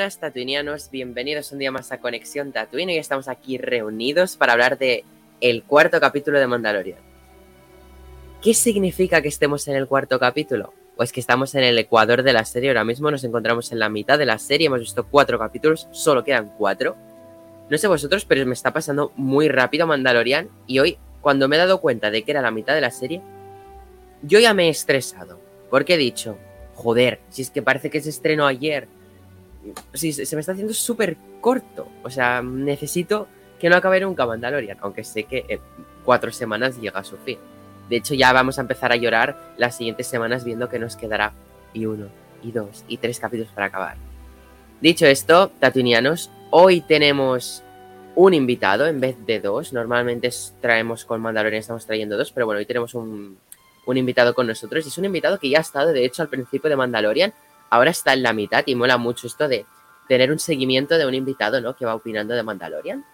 Buenas tatuinianos, bienvenidos un día más a Conexión Tatooine y estamos aquí reunidos para hablar de el cuarto capítulo de Mandalorian. ¿Qué significa que estemos en el cuarto capítulo? Pues que estamos en el ecuador de la serie, ahora mismo nos encontramos en la mitad de la serie, hemos visto cuatro capítulos, solo quedan cuatro. No sé vosotros, pero me está pasando muy rápido Mandalorian y hoy, cuando me he dado cuenta de que era la mitad de la serie, yo ya me he estresado, porque he dicho, joder, si es que parece que se estrenó ayer, sí, se me está haciendo súper corto. O sea, necesito que no acabe nunca Mandalorian, aunque sé que cuatro semanas llega a su fin. De hecho, ya vamos a empezar a llorar las siguientes semanas viendo que nos quedará y uno, y dos, y tres capítulos para acabar. Dicho esto, tatuinianos, hoy tenemos un invitado en vez de dos. Normalmente traemos con Mandalorian, estamos trayendo dos, pero bueno, hoy tenemos un, un invitado con nosotros. Y es un invitado que ya ha estado, de hecho, al principio de Mandalorian, ahora está en la mitad y mola mucho esto de tener un seguimiento de un invitado, ¿no? Que va opinando de Mandalorian.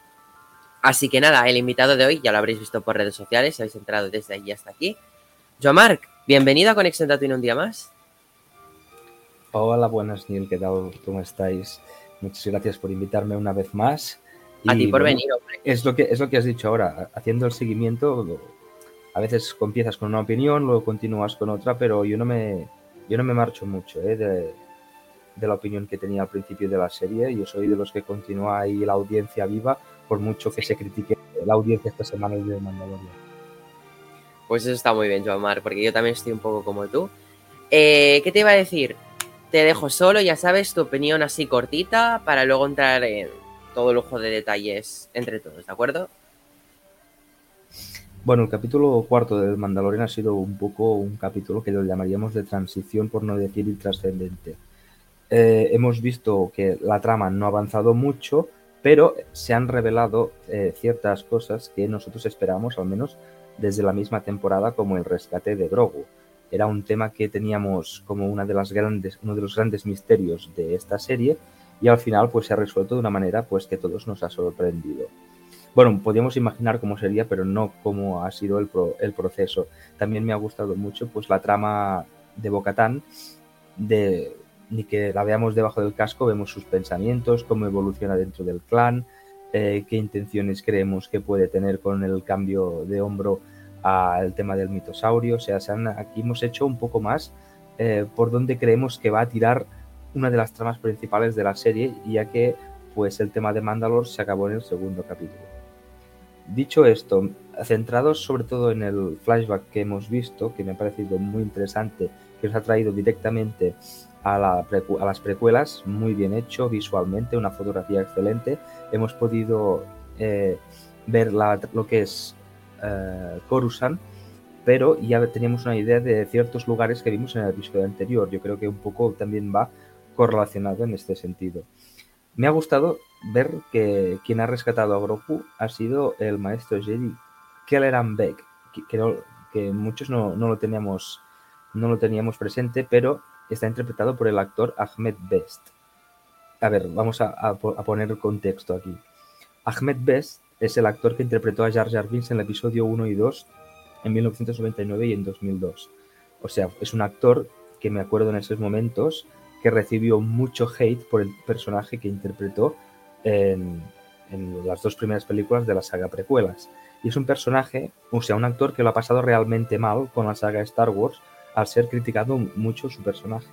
Así que nada, el invitado de hoy ya lo habréis visto por redes sociales, si habéis entrado desde allí hasta aquí. Joan Marc, bienvenido a Conexión Tatooine un día más. Hola, buenas Neil, ¿qué tal? ¿Cómo estáis? Muchas gracias por invitarme una vez más. a ti por venir, hombre. Es lo, que, es lo que has dicho ahora, haciendo el seguimiento, a veces empiezas con una opinión, luego continúas con otra, pero yo no me, yo no me marcho mucho ¿eh? de, de, la opinión que tenía al principio de la serie. Yo soy de los que continúa ahí la audiencia viva, por mucho que se critique la audiencia esta semana de Mandalorian. Pues eso está muy bien, Joan Mar, porque yo también estoy un poco como tú. Eh, ¿Qué te iba a decir? Te dejo solo, ya sabes, tu opinión así cortita, para luego entrar en todo lujo de detalles entre todos, ¿de acuerdo? Bueno, el capítulo cuarto del Mandalorian ha sido un poco un capítulo que lo llamaríamos de transición, por no decir intrascendente. Eh, hemos visto que la trama no ha avanzado mucho, pero se han revelado eh, ciertas cosas que nosotros esperamos, al menos desde la misma temporada, como el rescate de Grogu. Era un tema que teníamos como una de las grandes, uno de los grandes misterios de esta serie y al final pues se ha resuelto de una manera pues que todos nos ha sorprendido. Bueno, podríamos imaginar cómo sería, pero no cómo ha sido el, el proceso. También me ha gustado mucho pues la trama de Bocatán, de ni que la veamos debajo del casco, vemos sus pensamientos, cómo evoluciona dentro del clan, eh, qué intenciones creemos que puede tener con el cambio de hombro al tema del mitosaurio. O sea, se han, aquí hemos hecho un poco más eh, por donde creemos que va a tirar una de las tramas principales de la serie, ya que pues el tema de Mandalore se acabó en el segundo capítulo. Dicho esto, centrados sobre todo en el flashback que hemos visto, que me ha parecido muy interesante, que nos ha traído directamente a, la a las precuelas, muy bien hecho visualmente, una fotografía excelente. Hemos podido eh, ver lo que es eh, Coruscant, pero ya teníamos una idea de ciertos lugares que vimos en el episodio anterior. Yo creo que un poco también va correlacionado en este sentido. Me ha gustado ver que quien ha rescatado a Grogu ha sido el maestro Jedi Kelleran Beck, que, que, muchos no, lo teníamos, no lo teníamos presente, pero está interpretado por el actor Ahmed Best. A ver, vamos a poner contexto aquí. Ahmed Best es el actor que interpretó a Jar Jar Binks en el episodio 1 y 2 en 1999 y en 2002. O sea, es un actor que me acuerdo en esos momentos que recibió mucho hate por el personaje que interpretó en, las dos primeras películas de la saga precuelas. Y es un personaje, o sea, un actor que lo ha pasado realmente mal con la saga Star Wars al ser criticado mucho su personaje.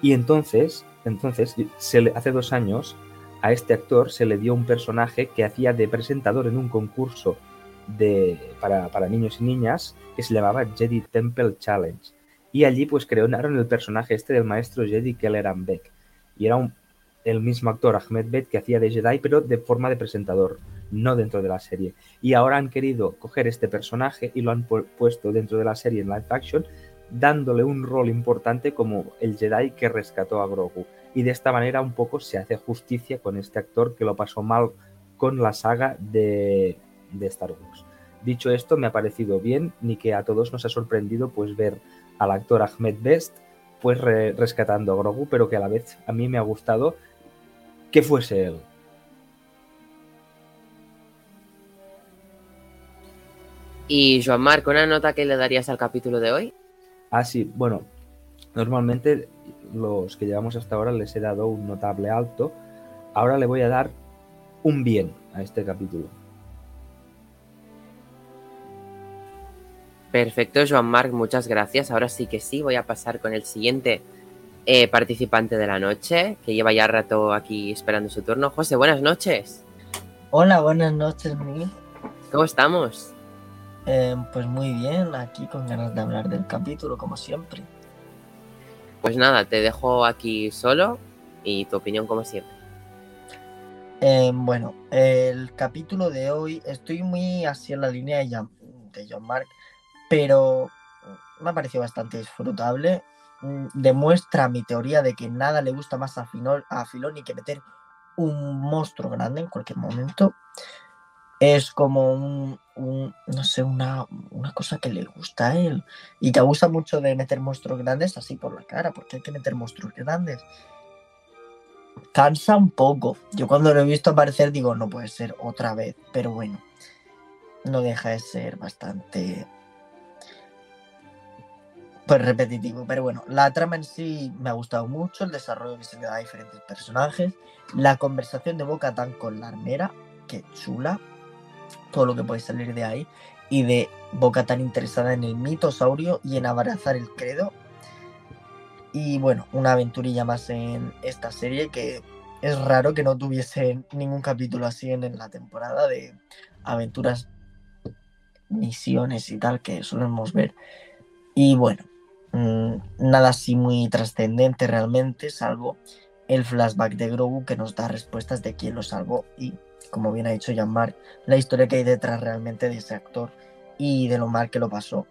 Y entonces, entonces se le, hace dos años, a este actor se le dio un personaje que hacía de presentador en un concurso de, para, para niños y niñas que se llamaba Jedi Temple Challenge. Y allí pues crearon el personaje este del maestro Jedi Kelleran Beck. Y era un, el mismo actor Ahmed Beck que hacía de Jedi, pero de forma de presentador. no dentro de la serie. Y ahora han querido coger este personaje y lo han puesto dentro de la serie en live action, dándole un rol importante como el Jedi que rescató a Grogu. Y de esta manera un poco se hace justicia con este actor que lo pasó mal con la saga de, de Star Wars. Dicho esto, me ha parecido bien, ni que a todos nos ha sorprendido pues ver al actor Ahmed Best pues rescatando a Grogu, pero que a la vez a mí me ha gustado que fuese él. Y Joan Marc, ¿una nota que le darías al capítulo de hoy? Ah, sí, bueno, normalmente los que llevamos hasta ahora les he dado un notable alto. Ahora le voy a dar un bien a este capítulo. Perfecto, Joan Marc, muchas gracias. Ahora sí que sí, voy a pasar con el siguiente eh, participante de la noche, que lleva ya rato aquí esperando su turno. José, buenas noches. Hola, buenas noches, Miguel. ¿Cómo estamos? Eh, pues muy bien, aquí con ganas de hablar del capítulo, como siempre. Pues nada, te dejo aquí solo y tu opinión como siempre. Eh, bueno, el capítulo de hoy estoy muy así en la línea de, John, Mark, pero me ha parecido bastante disfrutable. Mm, demuestra mi teoría de que nada le gusta más a, a Filoni que meter un monstruo grande en cualquier momento es como un, no sé, una, cosa que le gusta a él y que abusa mucho de meter monstruos grandes así por la cara, porque hay que meter monstruos grandes. Cansa un poco. Yo cuando lo he visto aparecer digo, no puede ser otra vez, pero bueno, no deja de ser bastante repetitivo, pero bueno, la trama en sí me ha gustado mucho, el desarrollo que se le da a diferentes personajes, la conversación de Boca Tan con la armera, que chula, todo lo que puede salir de ahí, y de Boca tan interesada en el mitosaurio y en abrazar el credo. Y bueno, una aventurilla más en esta serie que es raro que no tuviese ningún capítulo así en, la temporada de aventuras, misiones y tal que solemos ver. Y bueno, mm, nada así muy trascendente realmente, salvo el flashback de Grogu que nos da respuestas de quién lo salvó y como bien ha dicho Jean-Marc, la historia que hay detrás realmente de ese actor y de lo mal que lo pasó.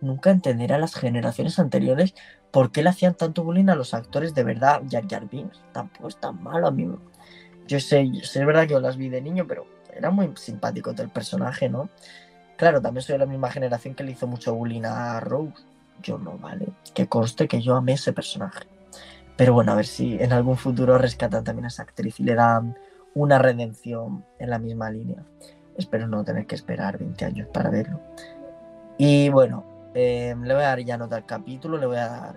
Nunca entenderé a las generaciones anteriores por qué le hacían tanto bullying a los actores de verdad. Jar Jar tampoco es tan malo, a mí. Yo sé, sé, es verdad que yo las vi de niño, pero era muy simpático el personaje, ¿no? Claro, también soy de la misma generación que le hizo mucho bullying a Rose. Yo no, ¿vale? Que conste que yo amé ese personaje. Pero bueno, a ver si en algún futuro rescatan también a esa actriz y le dan una redención en la misma línea. Espero no tener que esperar 20 años para verlo. Y bueno, em, le voy a dar ya nota al capítulo, le voy a dar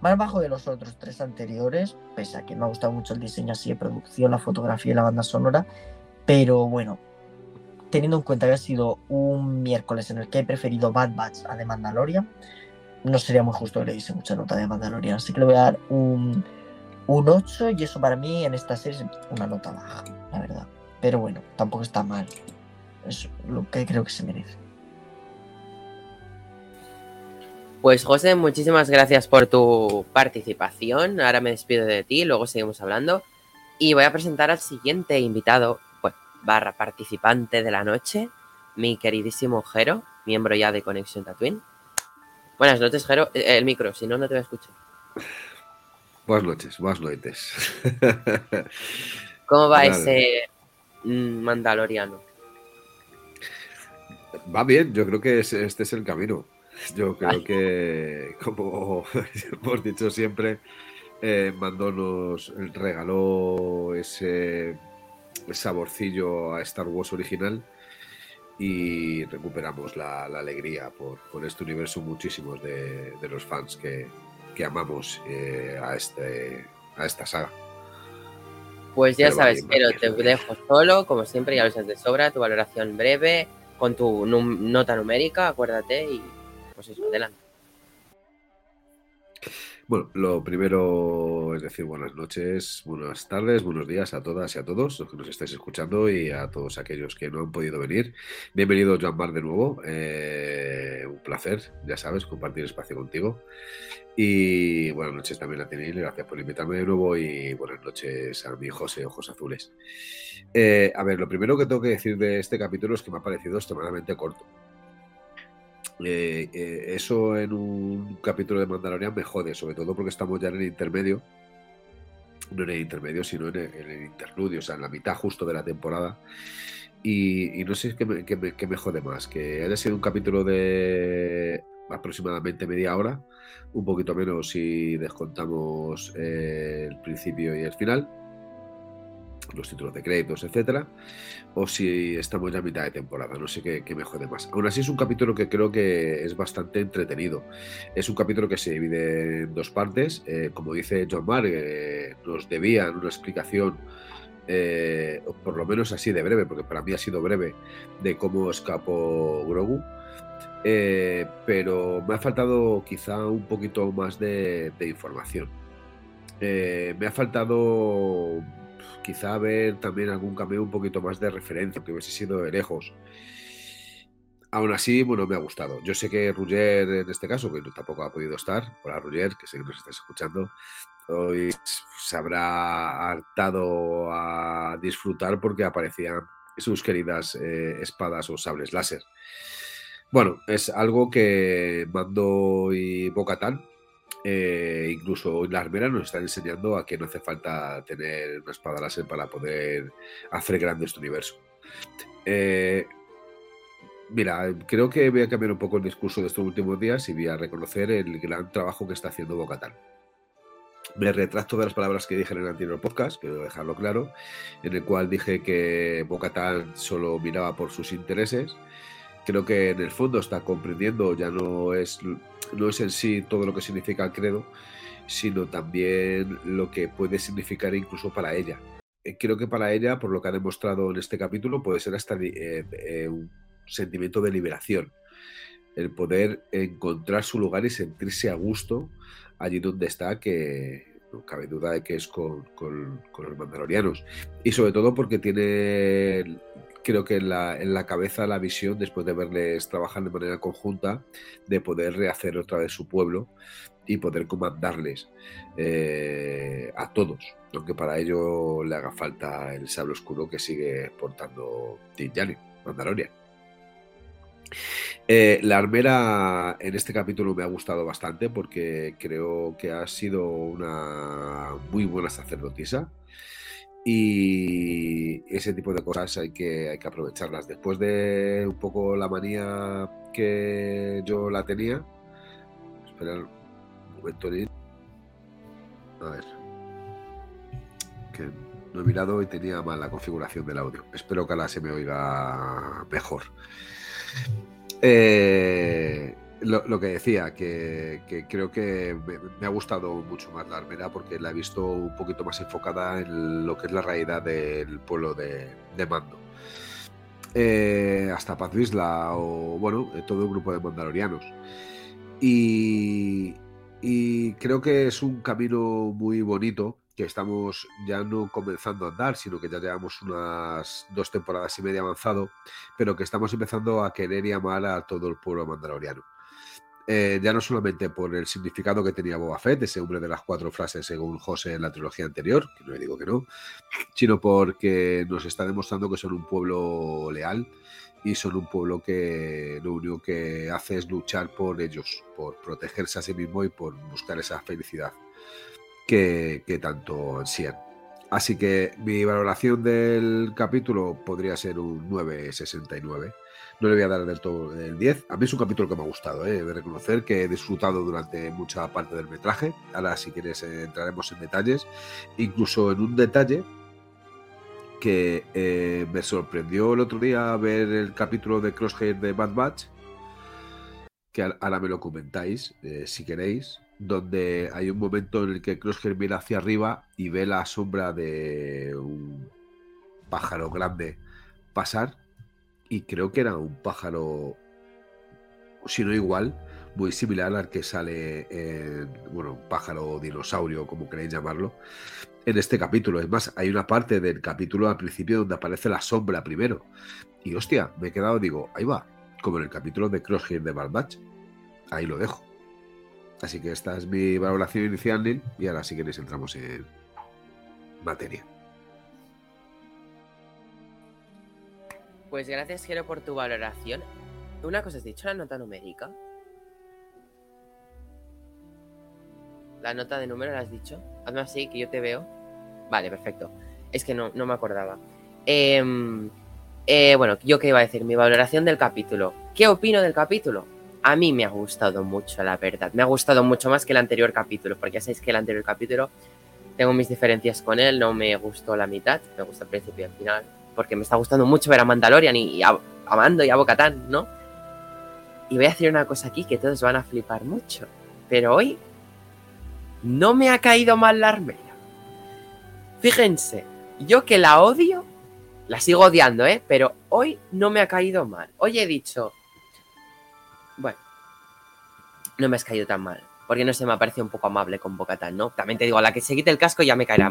más bajo de los otros tres anteriores, pese a que me ha gustado mucho el diseño así de producción, la fotografía y la banda sonora. Pero bueno, teniendo en cuenta que ha sido un miércoles en el que he preferido Bad Batch a The Mandalorian, no sería muy justo que le diese mucha nota de Mandalorian. Así que le voy a dar un un 8 y eso para mí en esta serie es una nota baja, la verdad. Pero bueno, tampoco está mal. Es lo que creo que se merece. Pues José, muchísimas gracias por tu participación. Ahora me despido de ti, luego seguimos hablando. Y voy a presentar al siguiente invitado, pues, barra participante de la noche, mi queridísimo Jero, miembro ya de Conexión Tatooine. Buenas noches, Jero. Eh, el micro, si no, no te voy a escuchar. Buenas noches, buenas noches. ¿Cómo va ese mm, mandaloriano? Va bien, yo creo que este es el camino. Yo creo que, como hemos dicho siempre, eh, Mando nos regaló ese saborcillo a Star Wars original y recuperamos la, alegría por, este universo muchísimos de los fans que, que amamos eh, a, este, a esta saga. Pues ya sabes, pero te dejo solo, como siempre, ya lo sabes de sobra, tu valoración breve, con tu nota numérica, acuérdate, y pues eso, adelante. Bueno, lo primero es decir buenas noches, buenas tardes, buenos días a todas y a todos los que nos estáis escuchando y a todos aquellos que no han podido venir. Bienvenido, Joan Mar, de nuevo. Eh, un placer, ya sabes, compartir espacio contigo. Y buenas noches también a Tenil, gracias por invitarme de nuevo y buenas noches a mi José Ojos Azules. Eh, a ver, lo primero que tengo que decir de este capítulo es que me ha parecido extremadamente corto. Eh, eh, eso en un capítulo de Mandalorian me jode, sobre todo porque estamos ya en el intermedio. No en el intermedio, sino en el, interludio, o sea, en la mitad justo de la temporada. Y, no sé qué me, qué me, jode más, que haya sido un capítulo de aproximadamente media hora, un poquito menos si descontamos eh, el principio y el final, los títulos de créditos, etcétera, o si estamos ya a mitad de temporada, no sé qué, me jode más. Aún así es un capítulo que creo que es bastante entretenido. Es un capítulo que se divide en dos partes. Eh, como dice John Mark, eh, nos debían una explicación, eh, por lo menos así de breve, porque para mí ha sido breve, de cómo escapó Grogu. pero me ha faltado quizá un poquito más de información. me ha faltado quizá ver también algún cambio un poquito más de referencia, que hubiese sido de lejos. Aún así, bueno, me ha gustado. Yo sé que Ruger, en este caso, que tampoco ha podido estar, hola Ruger, que sé que nos estás escuchando, hoy se habrá hartado a disfrutar porque aparecían sus queridas eh, espadas o sables láser. Bueno, es algo que Mando y Bocatán eh, incluso la armera nos están enseñando a que no hace falta tener una espada láser para poder hacer grande este universo. Eh, mira, creo que voy a cambiar un poco el discurso de estos últimos días y voy a reconocer el gran trabajo que está haciendo Bocatán. Me retracto de las palabras que dije en el anterior podcast, quiero dejarlo claro, en el cual dije que Bocatán solo miraba por sus intereses. Creo que en el fondo está comprendiendo, ya no es no es en sí todo lo que significa el credo, sino también lo que puede significar incluso para ella. Eh, creo que para ella, por lo que ha demostrado en este capítulo, puede ser hasta eh, eh, un sentimiento de liberación, el poder encontrar su lugar y sentirse a gusto allí donde está, que no cabe duda de que es con, con los mandalorianos. Y sobre todo porque tiene creo que en la, en la, cabeza la visión, después de verles trabajar de manera conjunta, de poder rehacer otra vez su pueblo y poder comandarles eh, a todos, aunque para ello le haga falta el sable oscuro que sigue portando Tinjani, Mandalorian. Eh, la armera en este capítulo me ha gustado bastante porque creo que ha sido una muy buena sacerdotisa. Y ese tipo de cosas hay que, hay que aprovecharlas. Después de un poco la manía que yo la tenía, esperar un momento. A ver. Que no he mirado y tenía mal la configuración del audio. Espero que ahora se me oiga mejor. Eh, lo, que decía, que, creo que me, ha gustado mucho más la armera porque la he visto un poquito más enfocada en lo que es la realidad del pueblo de, Mando. Eh, hasta Paz o, bueno, todo un grupo de mandalorianos. Y creo que es un camino muy bonito que estamos ya no comenzando a andar, sino que ya llevamos unas dos temporadas y media avanzado, pero que estamos empezando a querer y amar a todo el pueblo mandaloriano. Eh, ya no solamente por el significado que tenía Boba Fett, ese hombre de las cuatro frases según José en la trilogía anterior, que no le digo que no, sino porque nos está demostrando que son un pueblo leal y son un pueblo que lo único que hace es luchar por ellos, por protegerse a sí mismo y por buscar esa felicidad que, que tanto ansían. Así que mi valoración del capítulo podría ser un 969 no le voy a dar del todo el 10. A mí es un capítulo que me ha gustado, ¿eh? de reconocer que he disfrutado durante mucha parte del metraje. Ahora, si quieres, eh, entraremos en detalles. Incluso en un detalle que eh, me sorprendió el otro día ver el capítulo de Crosshair de Bad Batch, que ahora me lo comentáis, si queréis, donde hay un momento en el que Crosshair mira hacia arriba y ve la sombra de un pájaro grande pasar y creo que era un pájaro, si no igual, muy similar al que sale en, bueno, pájaro dinosaurio, como queréis llamarlo, en este capítulo. Es más, hay una parte del capítulo al principio donde aparece la sombra primero. Y hostia, me he quedado, digo, ahí va, como en el capítulo de Crosshair de Bad Batch. Ahí lo dejo. Así que esta es mi valoración inicial, Neil, y ahora si queréis entramos en materia. Pues gracias, Jero, por tu valoración. Una cosa, ¿has dicho la nota numérica? La nota de número la has dicho. Hazme así, que yo te veo. Vale, perfecto. Es que no, no me acordaba. Em, eh, bueno, yo qué iba a decir, mi valoración del capítulo. ¿Qué opino del capítulo? A mí me ha gustado mucho, la verdad. Me ha gustado mucho más que el anterior capítulo, porque ya sabéis que el anterior capítulo tengo mis diferencias con él, no me gustó la mitad, me gusta el principio y el final, porque me está gustando mucho ver a Mandalorian y, a, Mando y a Bocatán, ¿no? Y voy a decir una cosa aquí que todos van a flipar mucho, pero hoy no me ha caído mal la armera. Fíjense, yo que la odio, la sigo odiando, ¿eh? Pero hoy no me ha caído mal. Hoy he dicho, bueno, no me has caído tan mal. Porque no se me ha parecido un poco amable con Bocatán, ¿no? También te digo, a la que se quite el casco ya me caerá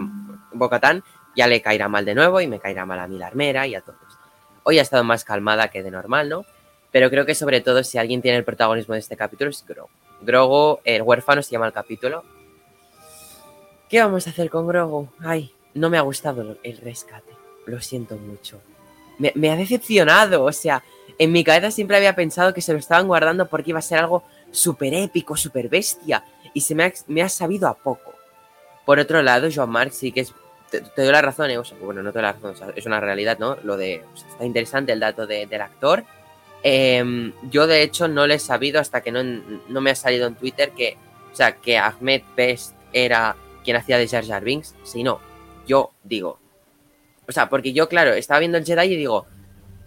Bocatán, ya le caerá mal de nuevo y me caerá mal a la armera y a todos. Hoy ha estado más calmada que de normal, ¿no? Pero creo que sobre todo si alguien tiene el protagonismo de este capítulo es Grogu. Grogu, el huérfano se llama el capítulo. ¿Qué vamos a hacer con Grogu? Ay, no me ha gustado el rescate. Lo siento mucho. Me, ha decepcionado, o sea, en mi cabeza siempre había pensado que se lo estaban guardando porque iba a ser algo súper épico, súper bestia. Y se me ha, me ha, sabido a poco. Por otro lado, Joan Mark sí que es. Te, doy la razón, ¿eh? o sea, bueno, no te doy la razón, es una realidad, ¿no? Lo de. O sea, está interesante el dato de, del actor. Eh, yo, de hecho, no le he sabido hasta que no, no, me ha salido en Twitter que. O sea, que Ahmed Best era quien hacía de Jar Jar Binks. Si no, yo digo. O sea, porque yo, claro, estaba viendo el Jedi y digo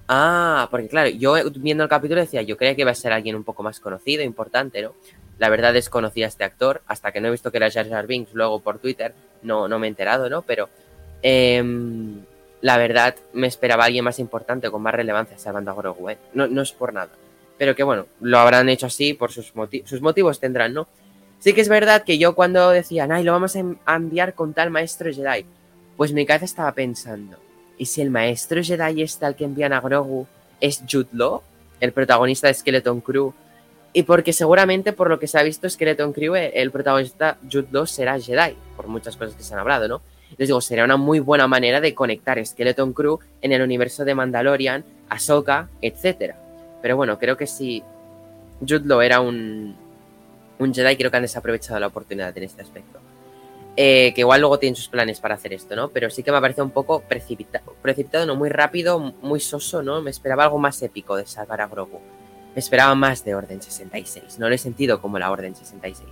Ah, porque claro, yo viendo el capítulo decía, yo creía que iba a ser alguien un poco más conocido, importante, ¿no? La verdad desconocía a este actor, hasta que no he visto que era Jar Jar Binks luego por Twitter, no, no me he enterado, ¿no? Pero eh, la verdad me esperaba alguien más importante, con más relevancia, salvando a Grogu, ¿eh? no, no es por nada. Pero que bueno, lo habrán hecho así por sus, motivos, sus motivos tendrán, ¿no? Sí que es verdad que yo cuando decían, ay, lo vamos a enviar con tal maestro Jedi, pues mi cabeza estaba pensando, ¿Y si el maestro Jedi está al que envían a Grogu es Jude Law, el protagonista de Skeleton Crew? Y porque seguramente, por lo que se ha visto, Skeleton Crew, eh, el protagonista Jude será Jedi, por muchas cosas que se han hablado, ¿no? Les digo, sería una muy buena manera de conectar Skeleton Crew en el universo de Mandalorian, Ahsoka, etc. Pero bueno, creo que si Jude era un, un Jedi, creo que han desaprovechado la oportunidad en este aspecto. Eh, que igual luego tienen sus planes para hacer esto, ¿no? Pero sí que me ha parecido un poco precipitado, precipitado, no muy rápido, muy soso, ¿no? Me esperaba algo más épico de salvar a Grogu. Me esperaba más de Orden 66, no lo he sentido como la Orden 66.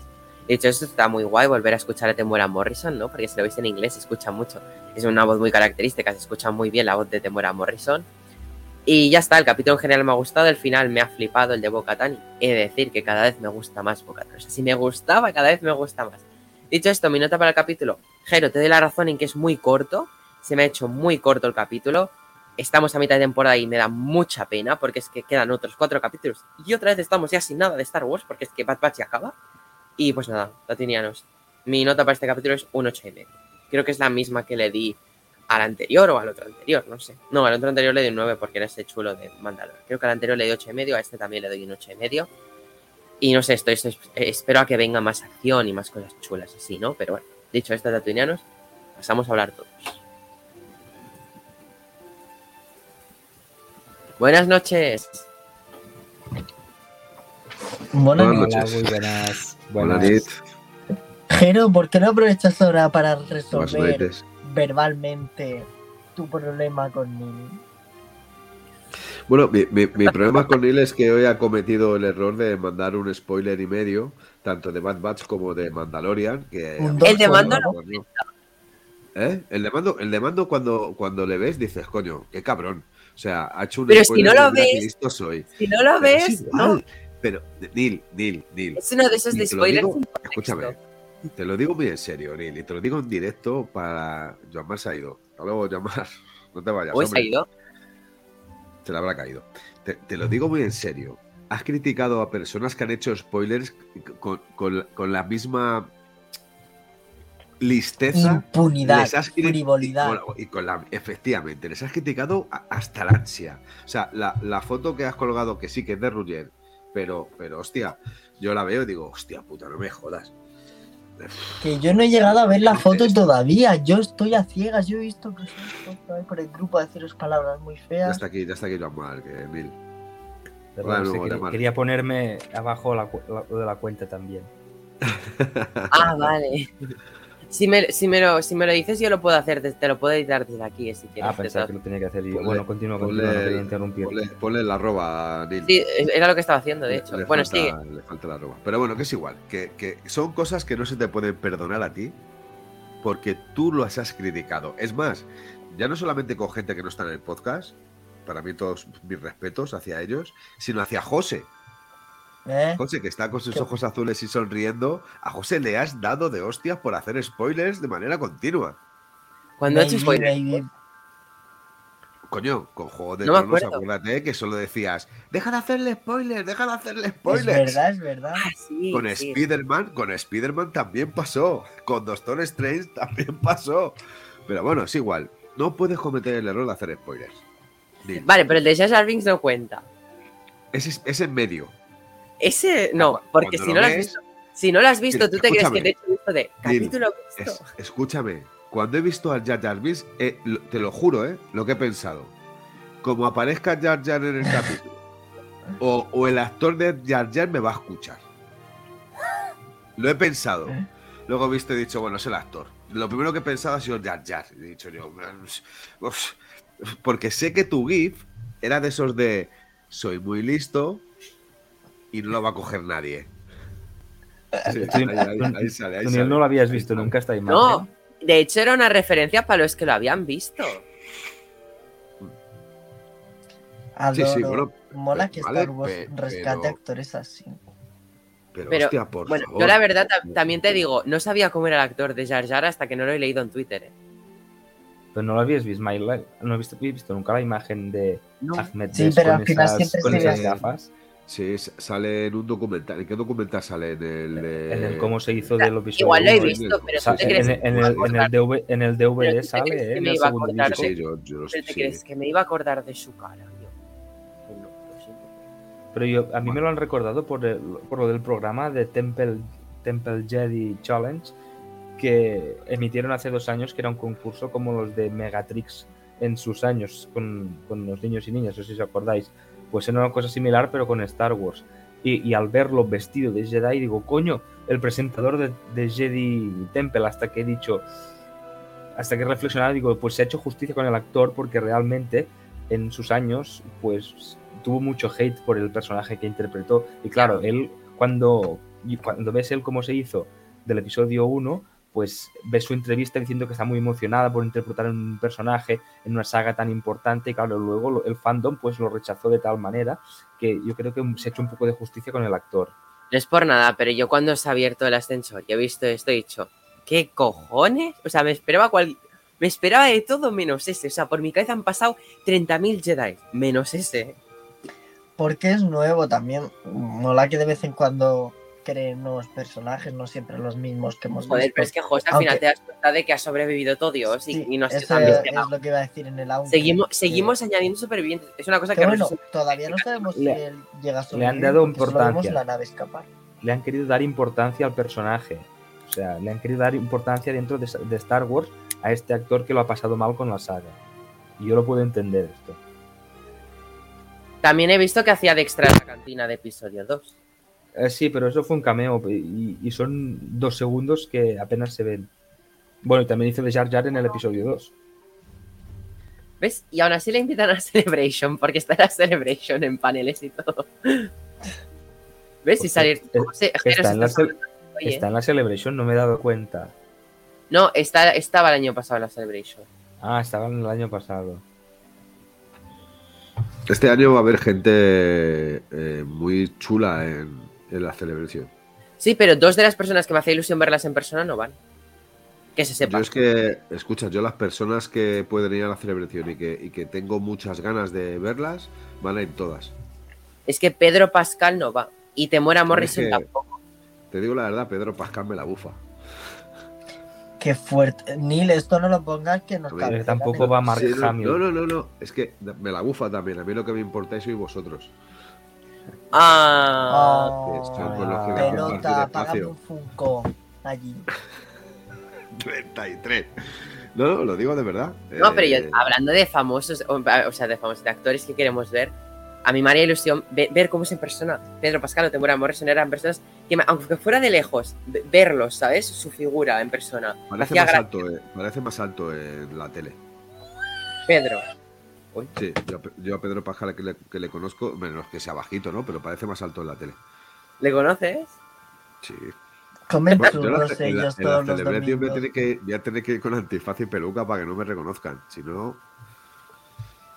De hecho, esto está muy guay, volver a escuchar a Temuera Morrison, ¿no? Porque si lo veis en inglés se escucha mucho. Es una voz muy característica, se escucha muy bien la voz de Temuera Morrison. Y ya está, el capítulo en general me ha gustado, el final me ha flipado el de Bo-Katan. He de decir que cada vez me gusta más Bo-Katan. O sea, si me gustaba, cada vez me gusta más. Dicho esto, mi nota para el capítulo. Jero, te doy la razón en que es muy corto. Se me ha hecho muy corto el capítulo. Estamos a mitad de temporada y me da mucha pena porque es que quedan otros cuatro capítulos. Y otra vez estamos ya sin nada de Star Wars porque es que Bad Batch ya acaba. Y pues nada, latinianos. Mi nota para este capítulo es un 8,5. Creo que es la misma que le di al anterior o al otro anterior, no sé. No, al otro anterior le di un 9 porque era ese chulo de Mandalor. Creo que al anterior le di 8,5, a este también le doy un 8,5. Y no sé, estoy, espero a que venga más acción y más cosas chulas así, ¿no? Pero bueno, dicho esto, tatuinianos, pasamos a hablar todos. Buenas noches. Buenas, noches. muy buenas. Buenas noches. Jero, ¿por qué no aprovechas ahora para resolver verbalmente tu problema con mi bueno, mi, mi, problema con él es que hoy ha cometido el error de mandar un spoiler y medio, tanto de Bad Batch como de Mandalorian. Que el de Mando no. ¿Eh? El de Mando, el de Mando cuando, cuando le ves dices, coño, qué cabrón. O sea, ha hecho un Pero si no lo ves, soy. si no lo ves, no. Pero, Neil, Neil, Neil. Es uno de esos de spoilers. escúchame, te lo digo muy en serio, Neil, y te lo digo en directo para. Joan Mar se ha ido. Hasta luego, Joan Mar. No te vayas. ¿O se ha ido? se le habrá caído. Te, lo digo muy en serio. has criticado a personas que han hecho spoilers con, con- con la misma listeza. Impunidad, les has cri- frivolidad. Y, con- la, efectivamente, les has criticado hasta la ansia. O sea, la, la foto que has colgado, que sí que es de Rugger, pero, pero hostia, yo la veo y digo, hostia puta, no me jodas. Que yo no he llegado a ver la foto todavía. Yo estoy a ciegas. Yo he visto que ahí por el grupo a deciros palabras muy Ya feas. está aquí, ya está aquí Joan Marc, eh, Emil. Bueno, no quería, ponerme abajo la, lo de la cuenta también. Ah, vale. Si me, si, me lo, si me lo dices, yo lo puedo hacer, des- te lo puedo editar desde aquí, eh, si quieres. Ah, de pensaba que lo tenía que hacer yo. Ponle- bueno, continúa, ponle- continúa, no quería interrumpir. Ponle, ponle la arroba, Neil. Sí, era lo que estaba haciendo, de hecho. le bueno, falta, sigue. Le falta la arroba. Pero bueno, que es igual. Que, que son cosas que no se te pueden perdonar a ti porque tú las has criticado. Es más, ya no solamente con gente que no está en el podcast, para mí todos mis respetos hacia ellos, sino hacia José. ¿Eh? José, que está con sus ¿Qué? ojos azules y sonriendo. A José le has dado de hostias por hacer spoilers de manera continua. Cuando he hecho Maybe, spoiler. maybe. Coño, con Juego de No Tronos, acuérdate que solo decías, deja de hacerle spoilers, deja de hacerle Es spoilers. verdad, es verdad. Ah, sí, Con sí. Spider-Man, con Spider-Man también pasó. Con Doctor Strange también pasó. Pero bueno, es igual. No puedes cometer el error de hacer spoilers. Vale, pero el de Jar Jar Binks no cuenta. Es, es en medio. Ese no, porque si no lo has ves- visto, si no lo has visto, tú te crees que te he hecho visto de capítulo visto. Es- escúchame, cuando he visto al Jar Jar Binks, eh, lo- te lo juro, ¿eh? Lo que he pensado. Como aparezca Jar Jar en el capítulo, o, o el actor de Jar Jar me va a escuchar. Lo he pensado. ¿Eh? Luego he visto y he dicho, bueno, es el actor. Lo primero que he pensado ha sido Jar Jar. He dicho yo, porque sé que tu GIF era de esos de soy muy listo y no lo va a coger nadie. Sí, ahí, ahí- tú- ahí sale, ahí sale. No lo habías visto nunca esta imagen. No, de hecho era una referencia para los que lo habían visto. Sí, sí, Adoro. bueno, Mola que vale, Star Wars rescate pero- actores así. Pero, Pero, hostia, por bueno, favor. yo la verdad ta- también te digo, no sabía cómo era el actor de Jar Jar hasta que no lo he leído en Twitter. ¿eh? Pero no lo habías visto. No he visto, he visto nunca la imagen de No. Ahmed Sí, pero con al final esas, siempre con gafas. Sí, sale en un documental. ¿En qué documental sale? En el de... En el cómo se hizo del episodio Igual lo he visto, pero te en, crees en el, en el DV en el DVD sale, crees ¿eh? que En me iba a acordar te crees que me iba a acordar de su cara. Yo, pues no, lo siento. Pero yo, a mí me lo han recordado por, el- por lo del programa de Temple, Temple Jedi Challenge que emitieron hace dos años, que era un concurso como los de Megatrix en sus años con, con los niños y niñas, no sé si os acordáis. Pues era una cosa similar, pero con Star Wars. Y, y al verlo vestido de Jedi, digo, coño, el presentador de, de Jedi Temple, hasta que he dicho, hasta que he reflexionado, digo, pues se ha hecho justicia con el actor porque realmente en sus años, pues tuvo mucho hate por el personaje que interpretó. Y claro, él, cuando, cuando ves él cómo se hizo del episodio 1, pues ves su entrevista diciendo que está muy emocionada por interpretar un personaje en una saga tan importante y claro, luego el fandom pues lo rechazó de tal manera que yo creo que se ha hecho un poco de justicia con el actor. No es por nada, pero yo cuando se ha abierto el ascensor y he visto esto he dicho, ¿qué cojones? O sea, me esperaba cual... Me esperaba de todo menos ese. O sea, por mi cabeza han pasado 30.000 Jedi, menos ese. Porque es nuevo también. Mola que de vez en cuando creen nuevos personajes, no siempre los mismos que hemos Joder, visto. pero es que José al final te das cuenta de que ha sobrevivido todo Dios y, Sí, y no se eso han es investigado. lo que iba a decir en el audio. Seguimos, seguimos añadiendo supervivientes. Es una cosa Que que bueno, resume- todavía no sabemos si él llega a le han sobrevivir, dado porque solo vemos importancia. la nave escapar. Le han querido dar importancia al personaje. O sea, le han querido dar importancia dentro de, de Star Wars a este actor que lo ha pasado mal con la saga. Y yo lo puedo entender esto. También he visto que hacía de extra en la cantina de episodio 2. Eh, sí, pero eso fue un cameo y, y son dos segundos que apenas se ven. Bueno, y también hizo de Jar Jar en el episodio 2. ¿Ves? Y aún así le invitan a Celebration, porque está en la Celebration en paneles y todo. ¿Ves? Y Pues salir. está en la hoy, ¿eh? Está en la Celebration, no me he dado cuenta. No, está, estaba el año pasado en la Celebration. Ah, estaba en el año pasado. Este año va a haber gente eh, muy chula en, en la celebración. Sí, pero dos de las personas que me hace ilusión verlas en persona no van. Que se sepa. Yo es que, escucha, yo las personas que pueden ir a la celebración y que, y que tengo muchas ganas de verlas, van a ir todas. es que Pedro Pascal no va. Y Temora Morrison que- tampoco. Te digo la verdad, Pedro Pascal me la bufa. Qué fuerte. Neil, esto no lo pongas que nos cancelan tampoco va Mark Sí, no, no, no, no, es que me la bufa también. A mí lo que me importáis sois vosotros. Ah, Oh, Que pelota, págame un Funko allí. 33. No, no, lo digo de verdad. no, pero yo, Eh, hablando de famosos, o, o sea, de famosos, de actores que queremos ver, a mí me haría ilusión ve- ver cómo es en persona. Pedro Pascal o Temora Morrison eran personas que, aunque fuera de lejos, ve- verlos, ¿sabes? Su figura en persona. Parece más, alto, eh, parece más alto en la tele. Pedro. Sí, yo, a Pe- yo a Pedro Pascal que le, que le conozco, menos que sea bajito, ¿no? Pero parece más alto en la tele. ¿Le conoces? Sí. Comen Bueno, yo en la- churros en la- ellos en la todos los Celebrity voy a domingos. tener que, voy a tener que ir con antifaz y peluca para que no me reconozcan. Si no,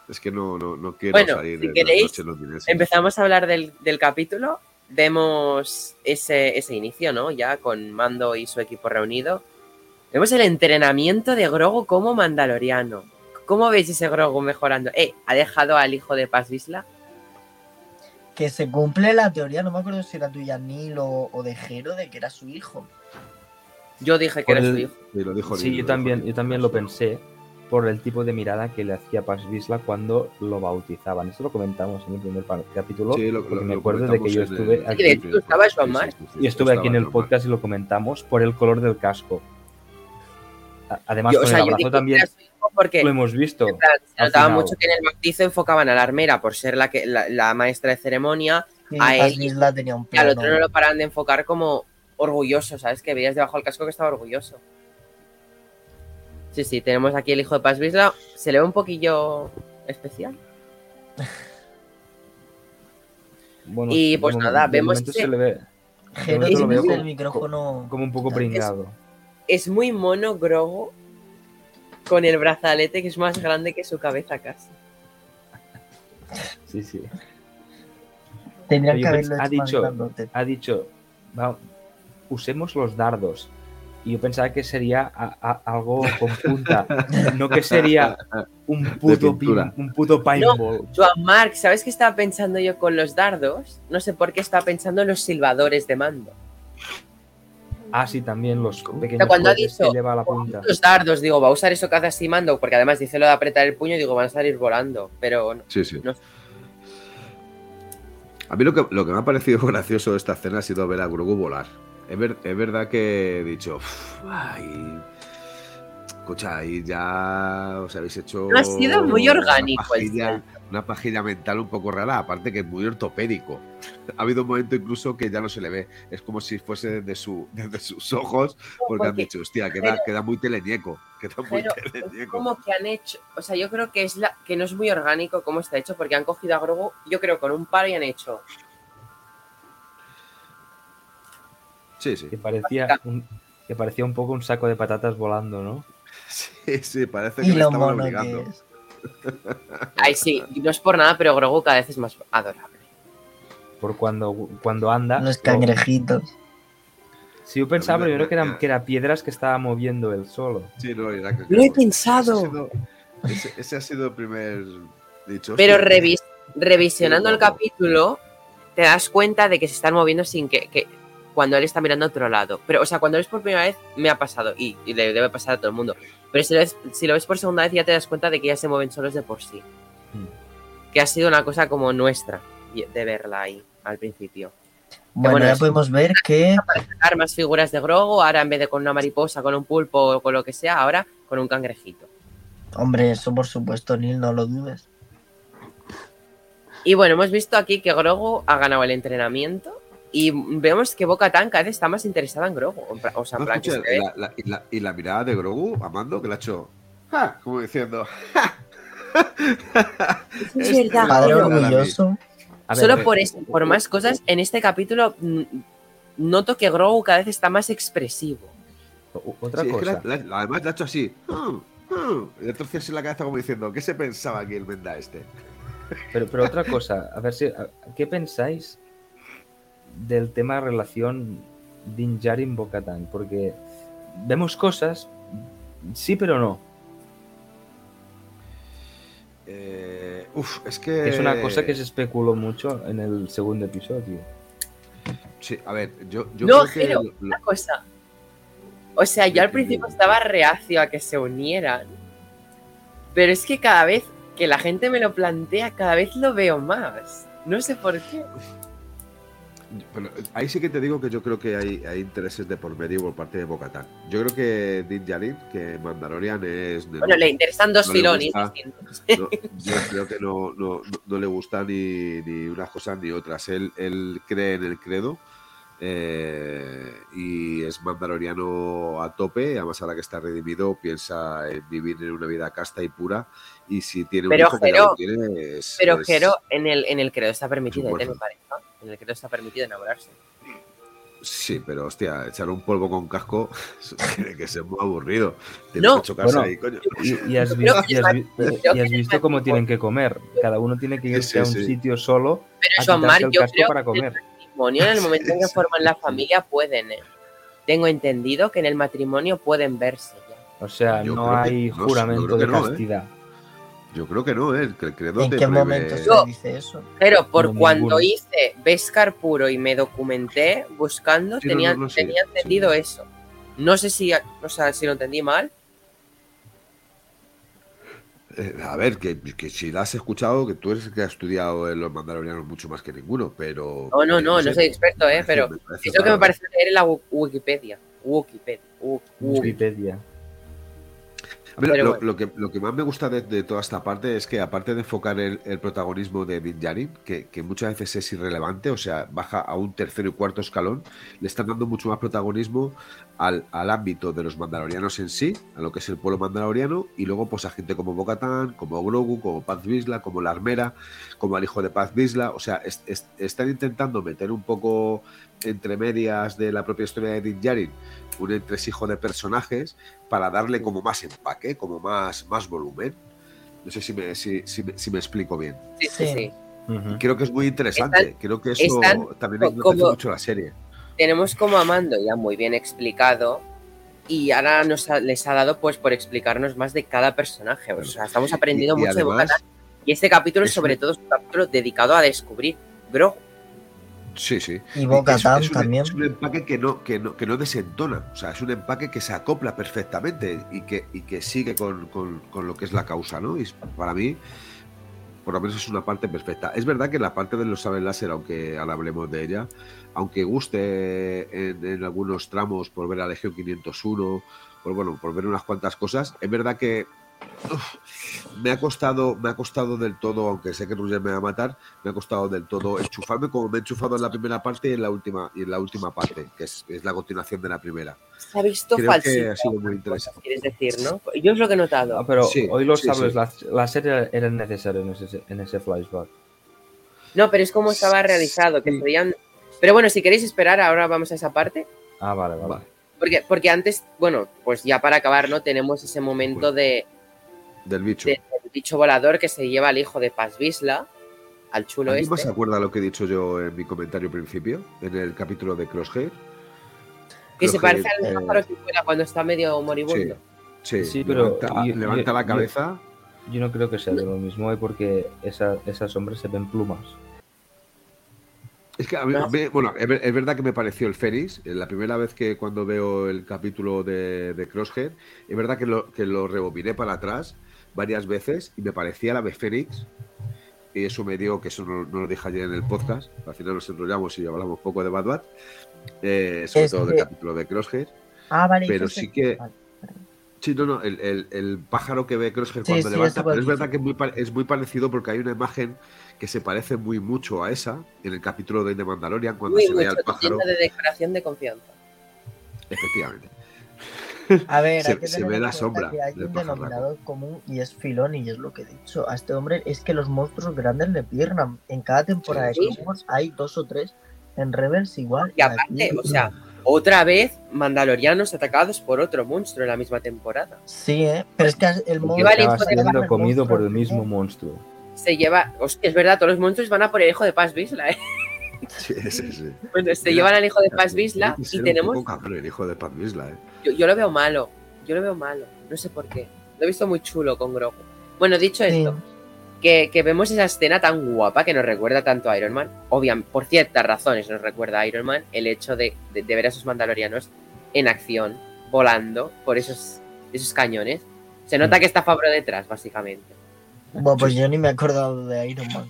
es que no, no, no quiero Bueno, salir si de queréis, la noche. Empezamos a hablar del, del capítulo. Vemos ese, ese inicio, ¿no? Ya con Mando y su equipo reunido. Vemos el entrenamiento de Grogu como mandaloriano. ¿Cómo veis ese Grogu mejorando? Eh, ha dejado al hijo de Paz Vizsla. Que se cumple la teoría, no me acuerdo si era tuya Neil o, o de Jero, de que era su hijo. Yo dije que Por era el- su hijo. Sí, lo dijo Sí, Neil, yo lo también, dijo yo también lo pensé por el tipo de mirada que le hacía Paz Vizsla cuando lo bautizaban. Esto lo comentamos en el primer capítulo, Sí, lo- porque lo- me lo acuerdo de que yo estuve el- aquí, tú estabas, Sí, Marc. sí, sí, y estuve aquí en el podcast y lo comentamos por el color del casco. Además, Yo, o con sea, el abrazo también porque lo hemos visto. plan, se notaba mucho que en el bautizo enfocaban a la armera por ser la, que, la, la maestra de ceremonia Sí, A Paz él- Vizsla tenía un y al otro no lo paran de enfocar como orgulloso, ¿sabes? Que veías debajo del casco que estaba orgulloso. Sí, sí, tenemos aquí el hijo de Paz Vizsla. Se le ve un poquillo especial. Bueno, Y, pues nada, vemos ese- se le ve Jero lo veo como- el micrófono. como un poco Es- pringado. Es muy mono Grogu con el brazalete que es más grande que su cabeza casi. Sí, sí. Tendrían que pens- haberlo ha dicho-. Ha dicho, "Va, usemos los dardos. Y yo pensaba que sería a- a- algo con punta, no que sería un puto, pin- un puto paintball. Joan Mark, ¿sabes qué estaba pensando yo con los dardos? No sé por qué estaba pensando en los silbadores de mando. Ah, sí, también los pequeños cuando ha dicho, que lleva a la punta. Los dardos, digo, va a usar eso que hace así mando, porque además dice lo de apretar el puño, digo, van a salir volando. Pero no. Sí, sí. No. A mí lo que, lo que me ha parecido gracioso de esta escena ha sido ver a Grogu volar. Es, ver- es verdad que he dicho, "Uf, ay, escucha, ahí ya os habéis hecho. No ha sido muy orgánico Una el pajilla, una pajilla mental un poco rara, aparte que es muy ortopédico. Ha habido un momento incluso que ya no se le ve. Es como si fuese desde, su, desde sus ojos, porque han dicho, hostia, queda, queda muy teleñeco. Queda muy teleñeco. como que han hecho, o sea, yo creo que es la que no es muy orgánico cómo está hecho, porque han cogido a Grogu, yo creo con un palo y han hecho. Sí, sí. Que parecía, un, que parecía un poco un saco de patatas volando, ¿no? Sí, sí, parece que Y le lo estaban mono que obligando. es. Ay, sí, no es por nada, pero Grogu cada vez es más adorable. Por cuando, cuando anda. Los lo- cangrejitos. Sí, yo pensaba primero que me- eran, que eran piedras que estaba moviendo él solo. Sí, no, era que- Lo he ese ha pensado. sido- Ese, ese ha sido el primer dicho. Pero revis- revisionando el capítulo, te das cuenta de que se están moviendo sin que, que- cuando él está mirando a otro lado. Pero, o sea, cuando lo ves por primera vez, me ha pasado, y, y le debe pasar a todo el mundo. Pero si lo, ves, si lo ves por segunda vez, ya te das cuenta de que ya se mueven solos de por sí. Mm. Que ha sido una cosa como nuestra de verla ahí al principio. Bueno, bueno, ya es- podemos ver que Sacar más figuras de Grogu, ahora en vez de con una mariposa, con un pulpo o con lo que sea, ahora con un cangrejito. Hombre, eso por supuesto, Neil, no lo dudes. Y bueno, hemos visto aquí que Grogu ha ganado el entrenamiento y vemos que Boca Tan cada vez está más interesada en Grogu. O sea, en No, plan que escucha, se ve- la- la- y, la, y la mirada de Grogu, Amando, que la ha hecho. ¡Ja! Como diciendo. es este verdad. Padre orgulloso. A ver, Solo a ver, por eso, por más cosas, en este capítulo mm, noto que Grogu cada vez está más expresivo. Otra Sí, es que cosa. la- la- además la ha hecho así. "Ah, ah", le torce así la cabeza como diciendo, ¿qué se pensaba aquí el Menda este? Pero, pero otra cosa, a ver si. ¿Qué pensáis del tema relación Din Djarin Bocatan? Porque vemos cosas, sí, pero no. Eh, uf, es que. Es una cosa que se especuló mucho en el segundo episodio. Sí, a ver, yo, yo No, creo que. Una cosa. O sea, yo al principio estaba reacio a que se unieran. Pero es que cada vez que la gente me lo plantea, cada vez lo veo más. No sé por qué. Pero ahí sí que te digo que yo creo que hay, hay intereses de por medio por parte de Bocatán. Yo creo que Din Djarin, que Mandalorian es. Bueno, le interesan dos no filones gusta. distintos. no, yo creo que no, no, no- no le gusta ni, ni unas cosas ni otras. Él, él cree en el credo eh, y es mandaloriano a tope. Además, ahora que está redimido, piensa en vivir en una vida casta y pura. Y si tiene un Pero, hijo que Jero, lo tiene, es- Pero es- Jero, en el, en el credo está permitido un tener huérfano. En el credo está permitido enamorarse. Sí, pero hostia, echar un polvo con casco tiene que ser muy aburrido. Tienes No. que chocarse Bueno, ahí, coño. Y, y has, visto, creo que y has vi- creo y que has es visto más cómo tienen que comer. Cada uno tiene que Sí, irse a un sí, sitio solo Pero a Joan Mar, quitarse el yo casco creo para que comer. el matrimonio, en el momento en que Sí, forman la familia, pueden. ¿eh? Tengo entendido que en el matrimonio pueden verse ya. O sea, Yo no que- hay no juramento de que no, ¿eh? Yo creo que no, ¿eh? Que el credo ¿En te qué prohíbe- momento se Yo- dice eso? Pero por No, cuando ninguno. hice Beskar puro y me documenté buscando, Sí, tenía, no, no, sí, tenía sí. entendido eso. No sé si, o sea, si lo entendí mal. Eh, a ver, que, que si la has escuchado, que tú eres el que ha estudiado en los mandalorianos mucho más que ninguno, pero... No, no, eh, no, sé, no soy experto, ¿eh? parece- Pero me parece es lo que me pareció leer en la Wi- Wikipedia. Wikipedia. Wi- Wiki. Wikipedia. Lo, bueno. lo que, lo que más me gusta de, de toda esta parte es que, aparte de enfocar el, el protagonismo de Din Djarin, que, que muchas veces es irrelevante, o sea, baja a un tercero y cuarto escalón, le están dando mucho más protagonismo al, al ámbito de los mandalorianos en sí, a lo que es el pueblo mandaloriano, y luego pues a gente como Bo-Katan, como Grogu, como Paz Vizsla, como la Armera, como al hijo de Paz Vizsla, o sea, es- es- están intentando meter un poco entre medias de la propia historia de Din Djarin un entresijo de personajes para darle como más empaque, como más, más volumen. No sé si me, si, si me, si me explico bien. Sí, sí, Sí. Creo que es muy interesante. Creo que eso están también como- mucho la serie. Tenemos como a Mando ya muy bien explicado. Y ahora nos ha- les ha dado pues por explicarnos más de cada personaje. O sea, estamos aprendiendo Y- y mucho de además, Bo-Katan. Y este capítulo, es sobre un- todo, es un capítulo dedicado a descubrir Grogu. Sí, sí. Y Bo-Katan es, es un, también. es un empaque que no, que, no, que no desentona. O sea, es un empaque que se acopla perfectamente y que, y que sigue con, con- con lo que es la causa, ¿no? Y para mí, por lo menos es una parte perfecta. Es verdad que la parte de los sables láser, aunque ahora hablemos de ella, aunque guste en, en algunos tramos por ver a Legión 501, por, bueno, por ver unas cuantas cosas, es verdad que uf, me ha costado me ha costado del todo, aunque sé que Roger me va a matar, me ha costado del todo enchufarme como me he enchufado en la primera parte y en la última y en la última parte, que es, es la continuación de la primera. Se ha visto Creo falsito. que ha sido muy interesante. Quieres decir, ¿no? Yo es lo que he notado. Ah, pero Sí, hoy los sí, sables sí. las- láser eran necesarios en ese, en ese flashback. No, pero es como estaba realizado, que. Pero bueno, si queréis esperar, ahora vamos a esa parte. Ah, vale, vale. Vale. Porque, porque antes, bueno, pues ya para acabar, ¿no? Tenemos ese momento de, Del bicho. de- del bicho volador que se lleva al hijo de Paz Vizsla, al chulo ¿Alguien más se este. acuerda lo que he dicho yo en mi comentario principio, en el capítulo de Crosshair? Que se parece al eh, pájaro que vuela cuando está medio moribundo. Sí, Sí, pero levanta, yo- levanta yo- la cabeza. Yo no creo que sea de lo mismo, eh, porque esa- esas sombras se ven plumas. Es que a mí, a mí- bueno, es, ver- es verdad que me pareció el Fénix. eh, La primera vez que cuando veo el capítulo de, de Crosshair, es verdad que lo, que lo rebobiné para atrás varias veces y me parecía la ave Fénix. Y eso me dio, que eso no, no lo dije ayer en el podcast, al final nos enrollamos y hablamos un poco de Bad Bad, eh, sobre Es todo del capítulo de Crosshair. Ah, vale. Pero sí que- vale. Sí, no, no, el, el- el pájaro que ve Crosshair Sí, cuando sí, levanta, pero es verdad que es muy, es muy parecido porque hay una imagen que se parece muy mucho a esa en el capítulo de The Mandalorian cuando Muy se ve mucho, al pájaro. de decoración de confianza. Efectivamente. A ver, Se- hay que se ve la sombra que hay del un pajarraco. denominador común y es filón y es lo que he dicho. A este hombre es que los monstruos grandes le piernan. En cada temporada Sí. de Clone Wars hay dos o tres. En Rebels igual. Y aparte, o sea, otra vez mandalorianos atacados por otro monstruo en la misma temporada. Sí, ¿eh? Pero es que el monstruo... De siendo comido por el mismo monstruo. Se lleva. Hostia, es verdad, todos los monstruos van a por el hijo de Paz Vizsla, ¿eh? Sí, sí, sí. Bueno, se Mira, llevan al hijo de Paz que y ser un tenemos. poco cabrón el hijo de Paz Vizsla, ¿eh? Yo, yo lo veo malo. Yo lo veo malo. No sé por qué. Lo he visto muy chulo con Grogu. Bueno, dicho Sí. esto, que, que vemos esa escena tan guapa que nos recuerda tanto a Iron Man. Obviamente, por ciertas razones nos recuerda a Iron Man el hecho de, de- de ver a esos mandalorianos en acción, volando por esos, esos cañones. Se nota Mm. que está Fabro detrás, básicamente. Bueno, pues yo ni me he acordado de Iron Man.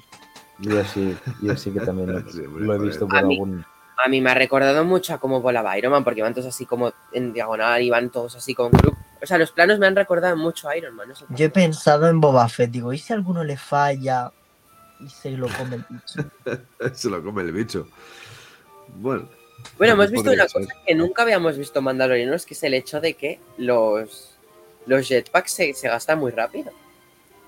Yo sí, yo sí que también lo, Sí, hombre, lo he visto por A mí- algún... A mí me ha recordado mucho a cómo volaba Iron Man, porque iban todos así como en diagonal, iban todos así con grupo. O sea, los planos me han recordado mucho a Iron Man. No sé por Yo he pensado en Boba Fett. Digo, ¿y si a alguno le falla y se lo come el bicho? Se lo come el bicho. Bueno, Bueno, hemos visto una ser. cosa que nunca habíamos visto en Mandalorianos, que es el hecho de que los, los jetpacks se, se gastan muy rápido.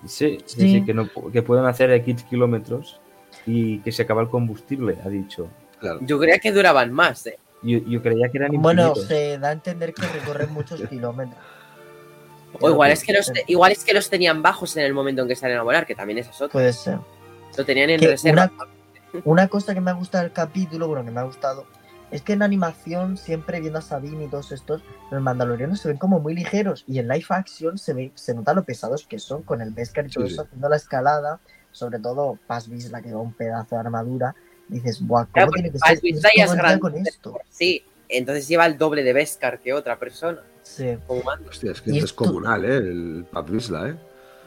Sí, sí, Sí. sí, que, no, que pueden hacer X kilómetros y que se acaba el combustible, ha dicho. Claro. Yo creía que duraban más, ¿eh? Yo, yo creía que eran Bueno, infinitos. se da a entender que recorren muchos kilómetros. O igual es, que los, igual es que los tenían bajos en el momento en que salen a volar, que también es otra. Puede ser. Lo tenían en Que reserva. una, una cosa que me ha gustado del capítulo, bueno, que me ha gustado, es que en animación, siempre viendo a Sabine y todos estos, los mandalorianos se ven como muy ligeros y en live action se ve, se nota lo pesados que son con el Beskar y todo Sí, eso, sí. haciendo la escalada, sobre todo Paz Vizsla que va un pedazo de armadura, dices, buah, ¿cómo Claro, tiene que ser Vizsla ir ya todo es el día grande. con esto? Sí, entonces lleva el doble de Beskar que otra persona. Sí, Como mando. Hostia, es que es esto- descomunal, ¿eh? El Pat Vizsla, ¿eh?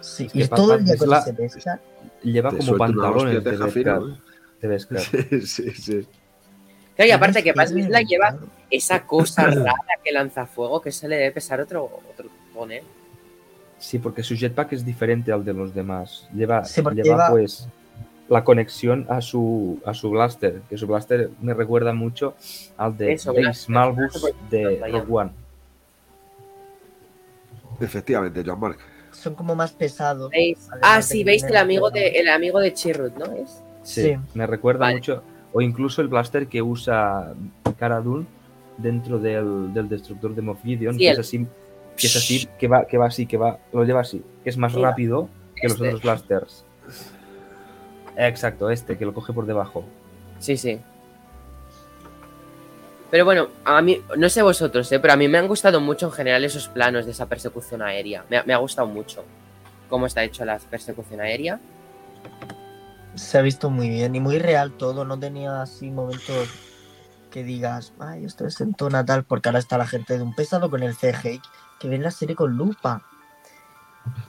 sí, Es que y todo el día con ese Beskar. Lleva Te como pantalones de Beskar. ¿eh? de Beskar. Sí, sí, sí. Claro, y aparte que Paz ligero, Vizsla lleva esa cosa rara que lanza fuego, que se le debe pesar otro, otro pone. Sí, porque su jetpack es diferente al de los demás. Lleva, Sí, lleva lleva- pues la conexión a su, a su blaster, que su blaster me recuerda mucho al de Eso, blaster. Malbus de. Rogue One. Efectivamente, John Mark. Son como más pesados. Ah, de sí, que veis el amigo de el amigo de Chirrut, ¿no? Es Sí, Sí. me recuerda Vale. mucho. O incluso el blaster que usa Cara Dune dentro del, del destructor de Moff Gideon, Sí, que el- es así, que es así, que va, que va así, que va, lo lleva así, que es más Mira, rápido que los este. otros blasters. Exacto, este, que lo coge por debajo. Sí, sí. Pero bueno, a mí, no sé vosotros, ¿eh? pero a mí me han gustado mucho en general esos planos de esa persecución aérea. Me, ha- me ha gustado mucho cómo está hecho la persecución aérea. Se ha visto muy bien y muy real todo. No tenía así momentos que digas, ay, esto es en tono tal, porque ahora está la gente de un pesado con el CGI que ven la serie con lupa.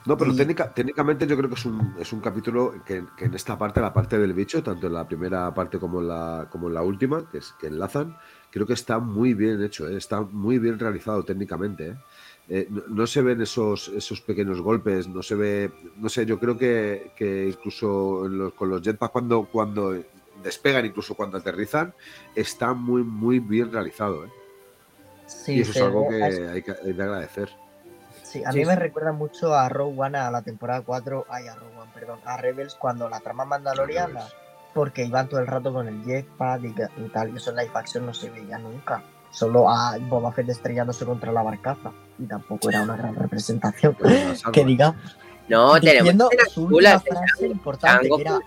No, pero Y- técnica- técnicamente yo creo que es un, es un capítulo que, que en esta parte, la parte del bicho, tanto en la primera parte como en la, como en la última, que, es, que enlazan, creo que está muy bien hecho, ¿eh? está muy bien realizado técnicamente. ¿eh? Eh, no, no se ven esos, esos pequeños golpes, no se ve, no sé, yo creo que, que incluso en los- con los jetpacks cuando, cuando despegan, incluso cuando aterrizan, está muy, muy bien realizado. ¿eh? Sí, y eso es algo que hay, que hay que agradecer. Sí, a Sí, mí me recuerda mucho a Rogue One, a la temporada 4, ay, a Rogue One, perdón, a Rebels cuando la trama mandaloriana, porque iban todo el rato con el jetpack y, tal, y eso en live action no se veía nunca. Solo a Boba Fett estrellándose contra la barcaza. Y tampoco era una gran representación. Las que digamos. No, tenemos de frase importante, Django que era con-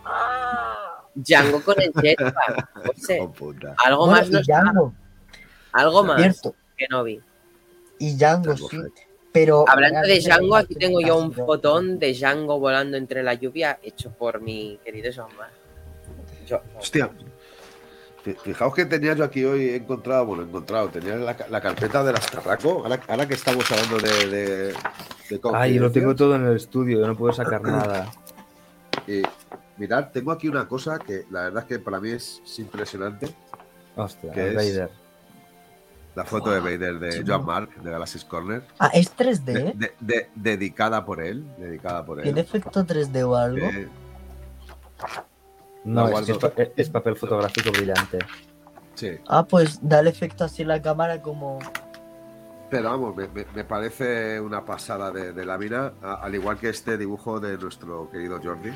Django con el jetpack. No sé, Hijo puta. algo Bueno, más, y no- Django, algo más cierto, que no vi. y Django, Django sí. Fett. Pero Hablando de Django, aquí tengo yo un fotón de Django volando entre la lluvia hecho por mi querido. Yo- Hostia. Fi- Fijaos que tenía yo aquí hoy he encontrado, bueno, he encontrado, tenía la, la carpeta del Astarraco, ahora, ahora que estamos hablando de, de, de Ay, lo tengo todo en el estudio, yo no puedo sacar nada. y mirad, tengo aquí una cosa que la verdad es que para mí es, es impresionante, Hostia, ¿Qué es? La foto de Vader de chulo. Joan Mark, de Galaxy's Corner, Ah, es 3D, de- ¿eh? de- de- dedicada por él, dedicada por ¿Tiene él. efecto 3D o algo? Eh, No, es, que es, guardo. pa- es papel fotográfico brillante. sí, Ah, pues da el efecto así en la cámara como... pero vamos, me, me- me parece una pasada de, de lámina, al igual que este dibujo de nuestro querido Jordi.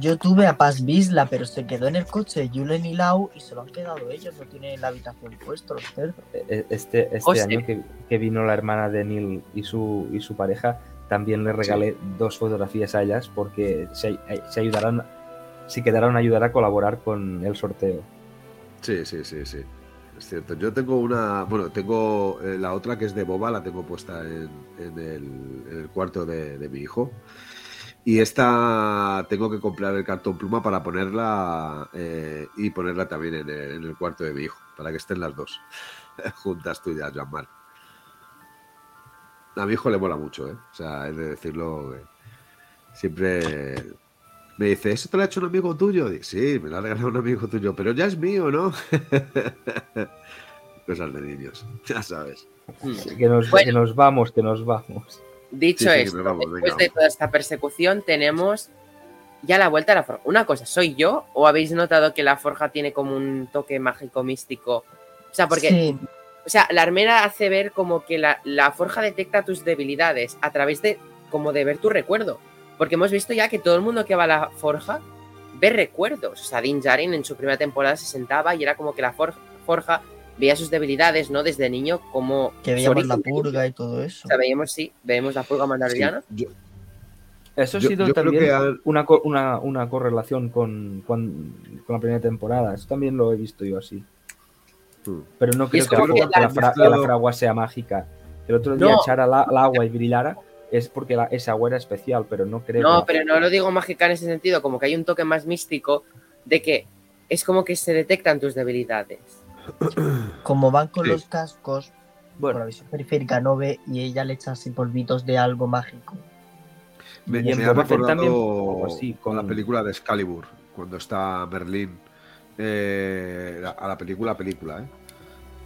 Yo tuve a Paz Bisla, pero se quedó en el coche de Julen y Lau y se lo han quedado ellos, no tienen la habitación puesto los cerdos. E- Este, este Hostia. año que, que vino la hermana de Neil y su, y su pareja, también le regalé dos fotografías a ellas porque se, se ayudarán, se quedaron a ayudar a colaborar con el sorteo. Sí, sí, sí, sí. Es cierto. Yo tengo una. Bueno, tengo eh, la otra que es de Boba, la tengo puesta en, en el, en el cuarto de, de mi hijo. Y esta tengo que comprar el cartón pluma para ponerla eh, y ponerla también en el, en el cuarto de mi hijo, para que estén las dos juntas tuyas, Joan. A mi hijo le mola mucho, ¿eh? O sea, es de decirlo. que siempre me dice, ¿eso te lo ha hecho un amigo tuyo? Digo, sí, me lo ha regalado un amigo tuyo, pero ya es mío, ¿no? Cosas de niños, ya sabes. Que nos, Bueno. que nos vamos, que nos vamos. Dicho Sí, sí, esto, vamos, después venga, de toda esta persecución, tenemos ya la vuelta a la forja. Una cosa, ¿soy yo o habéis notado que la forja tiene como un toque mágico místico? O sea, porque Sí, O sea, la armera hace ver como que la, la forja detecta tus debilidades a través de como de ver tu recuerdo. Porque hemos visto ya que todo el mundo que va a la forja ve recuerdos. O sea, Din Djarin en su primera temporada se sentaba y era como que la for- forja veía sus debilidades, ¿no? Desde niño, como... que veíamos la purga y todo O eso. sea, veíamos, sí, vemos la purga Sí, mandaloriana. yo- Eso ha Yo- sido yo también que al- una, una, una correlación con, con, con la primera temporada. Eso también lo he visto yo así. Mm. Pero no creo que la, como que fra- que la la- fra- que la fragua sea mágica. El otro día No. echar la, agua y brillara es porque la, esa agua era especial, pero no creo No, pero no lo digo mágica en ese sentido, como que hay un toque más místico de que es como que se detectan tus debilidades. Como van con Sí. los cascos, por Bueno, la visión periférica no ve y ella le echa así polvitos de algo mágico. Me, Y en me ha recordado también, así, con la película de Excalibur, cuando está Merlín, eh, a la película, película, ¿eh?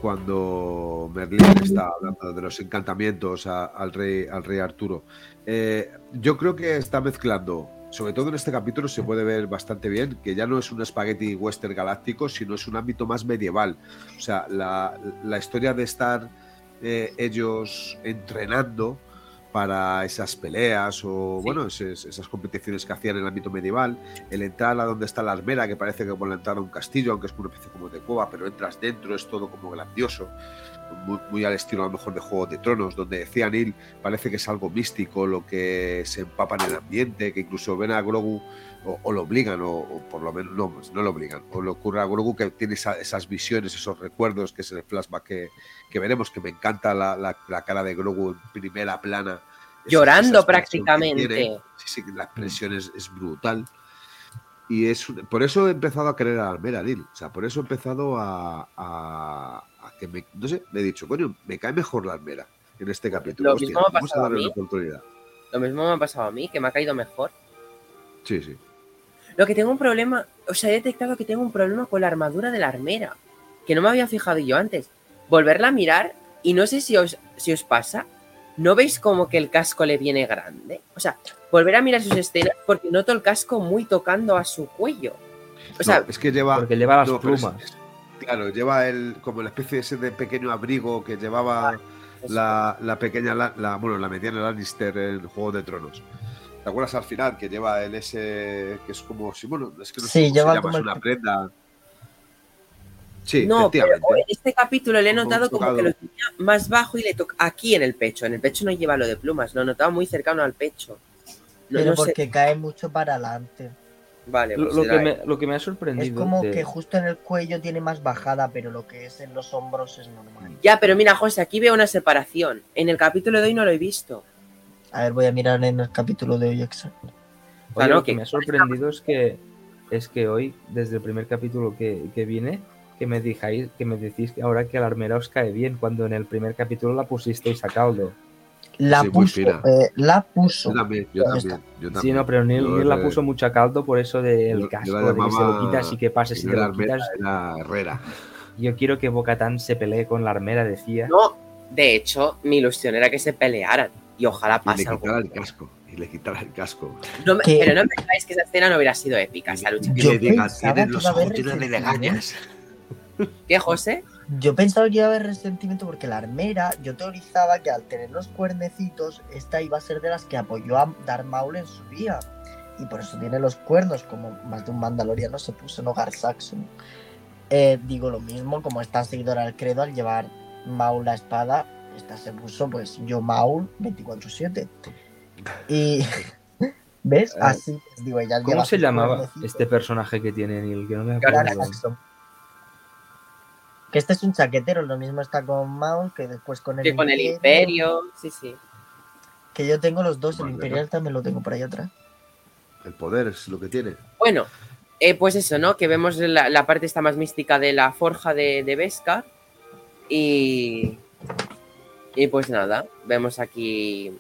cuando Merlín está hablando de los encantamientos a- al, rey, al rey Arturo. Eh, yo creo que está mezclando, sobre todo en este capítulo se puede ver bastante bien, que ya no es un espagueti western galáctico, sino es un ámbito más medieval. O sea, la, la historia de estar eh, ellos entrenando para esas peleas o Sí. bueno esas, esas competiciones que hacían en el ámbito medieval el entrar a donde está la armera que parece que como la entrada a un castillo aunque es una especie como de cueva pero entras dentro es todo como grandioso muy, muy al estilo a lo mejor de Juego de Tronos donde decía Neil parece que es algo místico lo que se empapa en el ambiente que incluso ven a Grogu o, o lo obligan o, o por lo menos no, no lo obligan o le ocurre a Grogu que tiene esa- esas visiones esos recuerdos que es el flashback que, que veremos que me encanta la, la- la cara de Grogu en primera plana Esa- Llorando prácticamente. Sí, sí, la expresión es, es brutal. Y es por eso he empezado a querer a Almera. O sea, por eso he empezado a, a- a que me. No sé, me he dicho, coño, me cae mejor la Almera en este capítulo. Lo Hostia, mismo me ha a pasado a mí. una oportunidad. Lo mismo me ha pasado a mí, que me ha caído mejor. Sí, sí. Lo que tengo un problema, o sea, he detectado que tengo un problema con la armadura de la armera, que no me había fijado yo antes. Volverla a mirar y no sé si os, si os pasa, ¿no veis como que el casco le viene grande? O sea, volver a mirar sus escenas porque noto el casco muy tocando a su cuello. O sea, No, es que lleva. porque lleva las no, plumas. es- claro, lleva el como la especie ese de pequeño abrigo que llevaba la, la pequeña, la, la- bueno, la mediana Lannister en Juego de Tronos. ¿Te acuerdas al final que lleva el ese que es como si bueno, es que no sé cómo lleva se llama, como es una prenda. Sí, no, pero este capítulo le he notado como que lo tenía más bajo y le toca aquí en el pecho. En el pecho no lleva lo de plumas, lo notaba muy cercano al pecho. No, pero no sé. porque cae mucho para adelante. Vale, Lo, pues lo que me, lo que me ha Es sorprendido. como de- que justo en el cuello tiene más bajada, pero lo que es en los hombros es normal. Ya, pero mira, José, aquí veo una separación. En el capítulo de hoy no lo he visto. A ver, voy a mirar en el capítulo de hoy exacto. Oye, Claro, lo que que- me ha sorprendido es que es que hoy, desde el primer capítulo que, que viene, que me dijáis, que me decís que ahora que la armera os cae bien, cuando en el primer capítulo la pusisteis a caldo. La Sí, muy puso, fina. eh, la puso. Yo también, yo también, yo también. Sí, no, pero Neil, Yo Neil la puso mucho a caldo por eso del yo casco, la de que se lo quitas y que pases que y no te lo quitas. era Herrera. Yo quiero que Bocatán se pelee con la armera, decía. No, de hecho, mi ilusión era que se pelearan. Y ojalá Y le pase algo. quitara el casco. Y le quitara el casco. No me- Que- pero no me pensáis que esa escena no hubiera sido épica, esa lucha. Y Yo le diga, pensaba tienes que los ojos llenos de resentimiento". legañas. ¿Qué, José? Yo pensaba que iba a haber resentimiento porque la armera, yo teorizaba que al tener los cuernecitos, esta iba a ser de las que apoyó a Darth Maul en su día. Y por eso tiene los cuernos, como más de un mandaloriano se puso en Hogar Saxon. Eh, digo lo mismo, como esta seguidora del credo, al llevar Maul la espada, esta se puso, pues, yo Maul 24-7. Y. ¿Ves? Ah, Así, digo, ella ¿Cómo se llamaba cuernecitos. este personaje que tiene Neil? Que no me acuerdo. Que este es un chaquetero, lo mismo está con Maul que después con el Que con el Imperio. Sí, sí. Que yo tengo los dos, el Imperial también lo tengo por ahí atrás. El poder es lo que tiene. Bueno, eh, pues eso, ¿no? Que vemos la, la parte esta más mística de la forja de, de Beskar. Y. Y pues nada, vemos aquí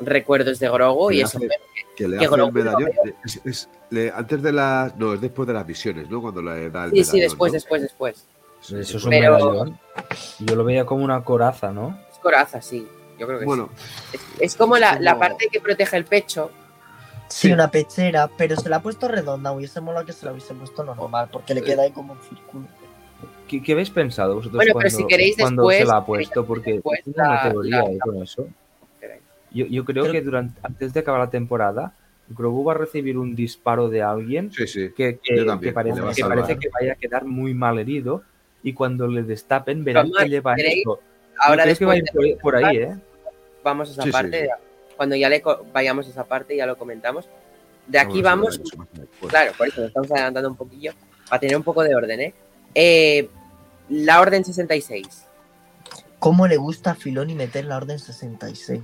recuerdos de Grogu y eso. hace- Que le Que hace el Grogu lo medallón. es- es- le- antes de las. No, es después de las visiones, ¿no? Cuando le da el Sí, sí, después, ¿no? después, después. Sí, Eso es un Pero- medallón. Yo lo veía como una coraza, ¿no? Es coraza, sí. Yo creo que Bueno, sí. Es, es como la, es la parte que protege el pecho. Sí, Sí. una pechera, pero se la ha puesto redonda. Hubiese molado que se la hubiese puesto normal, porque le queda ahí como un círculo. ¿Qué, qué habéis pensado vosotros Bueno, pero cuando, si queréis cuando después, se la ha puesto? Porque tengo una teoría la- ahí con eso. Yo, yo creo Pero- que durante, antes de acabar la temporada, Grogu va a recibir un disparo de alguien sí, sí. que, que- parece, que parece que vaya a quedar muy mal herido y cuando le destapen verán que lleva esto. Ahora creo que va a ir por, por ahí, ¿eh? vamos a esa Sí, parte. sí. Cuando ya le vayamos a esa parte, ya lo comentamos. De aquí Vamos claro, por eso nos estamos adelantando un poquillo, para tener un poco de orden, ¿eh? Eh, la Orden 66. ¿Cómo le gusta a Filoni meter la orden 66?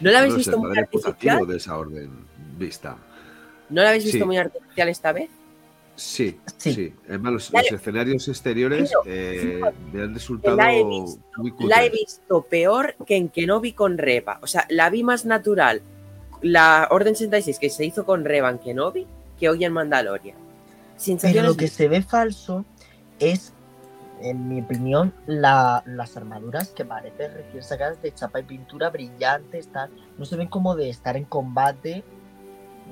¿No la habéis No visto el muy padre artificial? de esa orden vista. ¿No la habéis visto Sí. muy artificial esta vez? Sí, Sí. sí. Además, los, escenarios exteriores Pero, eh, me han resultado la he visto, muy La cutres. he visto peor que en Kenobi con Reba. O sea, la vi más natural la Orden 66 que se hizo con Reba en Kenobi que hoy en Mandalorian. Pero lo que se ve falso es, en mi opinión, la- las armaduras que parecen recién sacadas de chapa y pintura brillantes, tal. No se ven como de estar en combate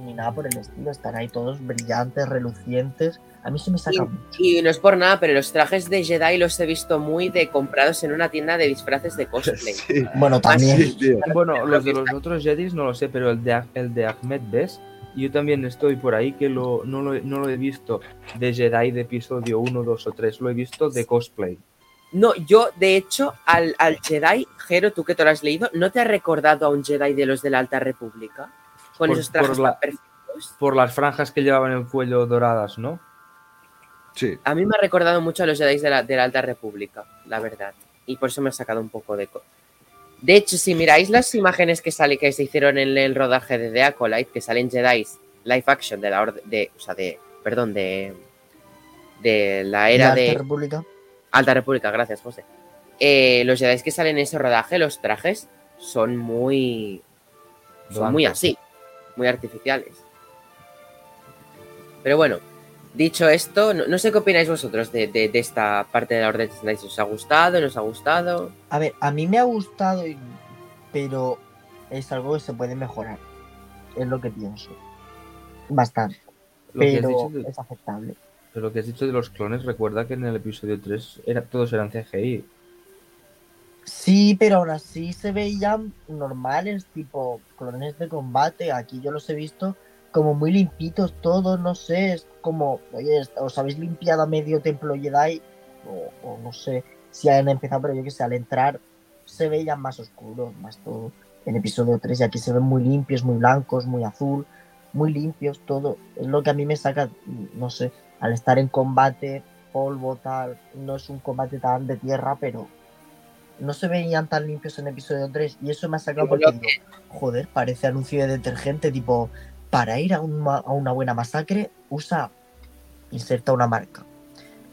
ni nada por el estilo. Están ahí todos brillantes, relucientes. A mí se me saca mucho. Y no es por nada, pero los trajes de Jedi los he visto muy de comprados en una tienda de disfraces de cosplay. Sí, Bueno, también. sí, tío. Bueno, los de los otros Jedis no lo sé, pero el de, el de Ahmed Bes, yo también estoy por ahí que lo, no, lo, no lo he visto de Jedi de episodio 1, 2 o 3, lo he visto de cosplay. No, yo, de hecho, al, al Jedi, Jero, tú que te lo has leído, ¿no te ha recordado a un Jedi de los de la Alta República? Con Por- esos trajes por la- tan perfectos. Por las franjas que llevaban en el cuello doradas, ¿no? Sí, A mí me ha recordado mucho a los Jedi de la, de la Alta República, la verdad. Y por eso me ha sacado un poco de... De hecho, si miráis las imágenes que, sale, que se hicieron en el rodaje de The Acolyte, que salen Jedi live action de la orden... De, o sea, de... Perdón, de... De la era La de... Alta República. Alta República, gracias, José. Eh, los Jedi que salen en ese rodaje, los trajes son muy. Son muy así, muy artificiales. Pero bueno, dicho esto, no, no sé qué opináis vosotros de, de- de esta parte de la Orden 66. ¿Os ha gustado? ¿No os ha gustado? A ver, a mí me ha gustado, y- pero es algo que se puede mejorar. Es lo que pienso. Bastante. Lo que, has Pero dicho de, es aceptable. pero lo que has dicho de los clones, recuerda que en el episodio 3 era, todos eran CGI. Sí, pero aún así se veían normales, tipo clones de combate. Aquí yo los he visto como muy limpitos todos, no sé, es como, oye, os habéis limpiado a medio templo Jedi, o, no sé si han empezado, pero yo que sé, al entrar se veían más oscuros, más todo. En episodio 3 y aquí se ven muy limpios, muy blancos, muy azul, muy limpios, todo. Es lo que a mí me saca, no sé, al estar en combate, polvo, tal, no es un combate tan de tierra, pero no se veían tan limpios en episodio 3 y eso me ha sacado porque digo, joder, parece anuncio de detergente, tipo, para ir a, un a una buena masacre, usa, inserta una marca.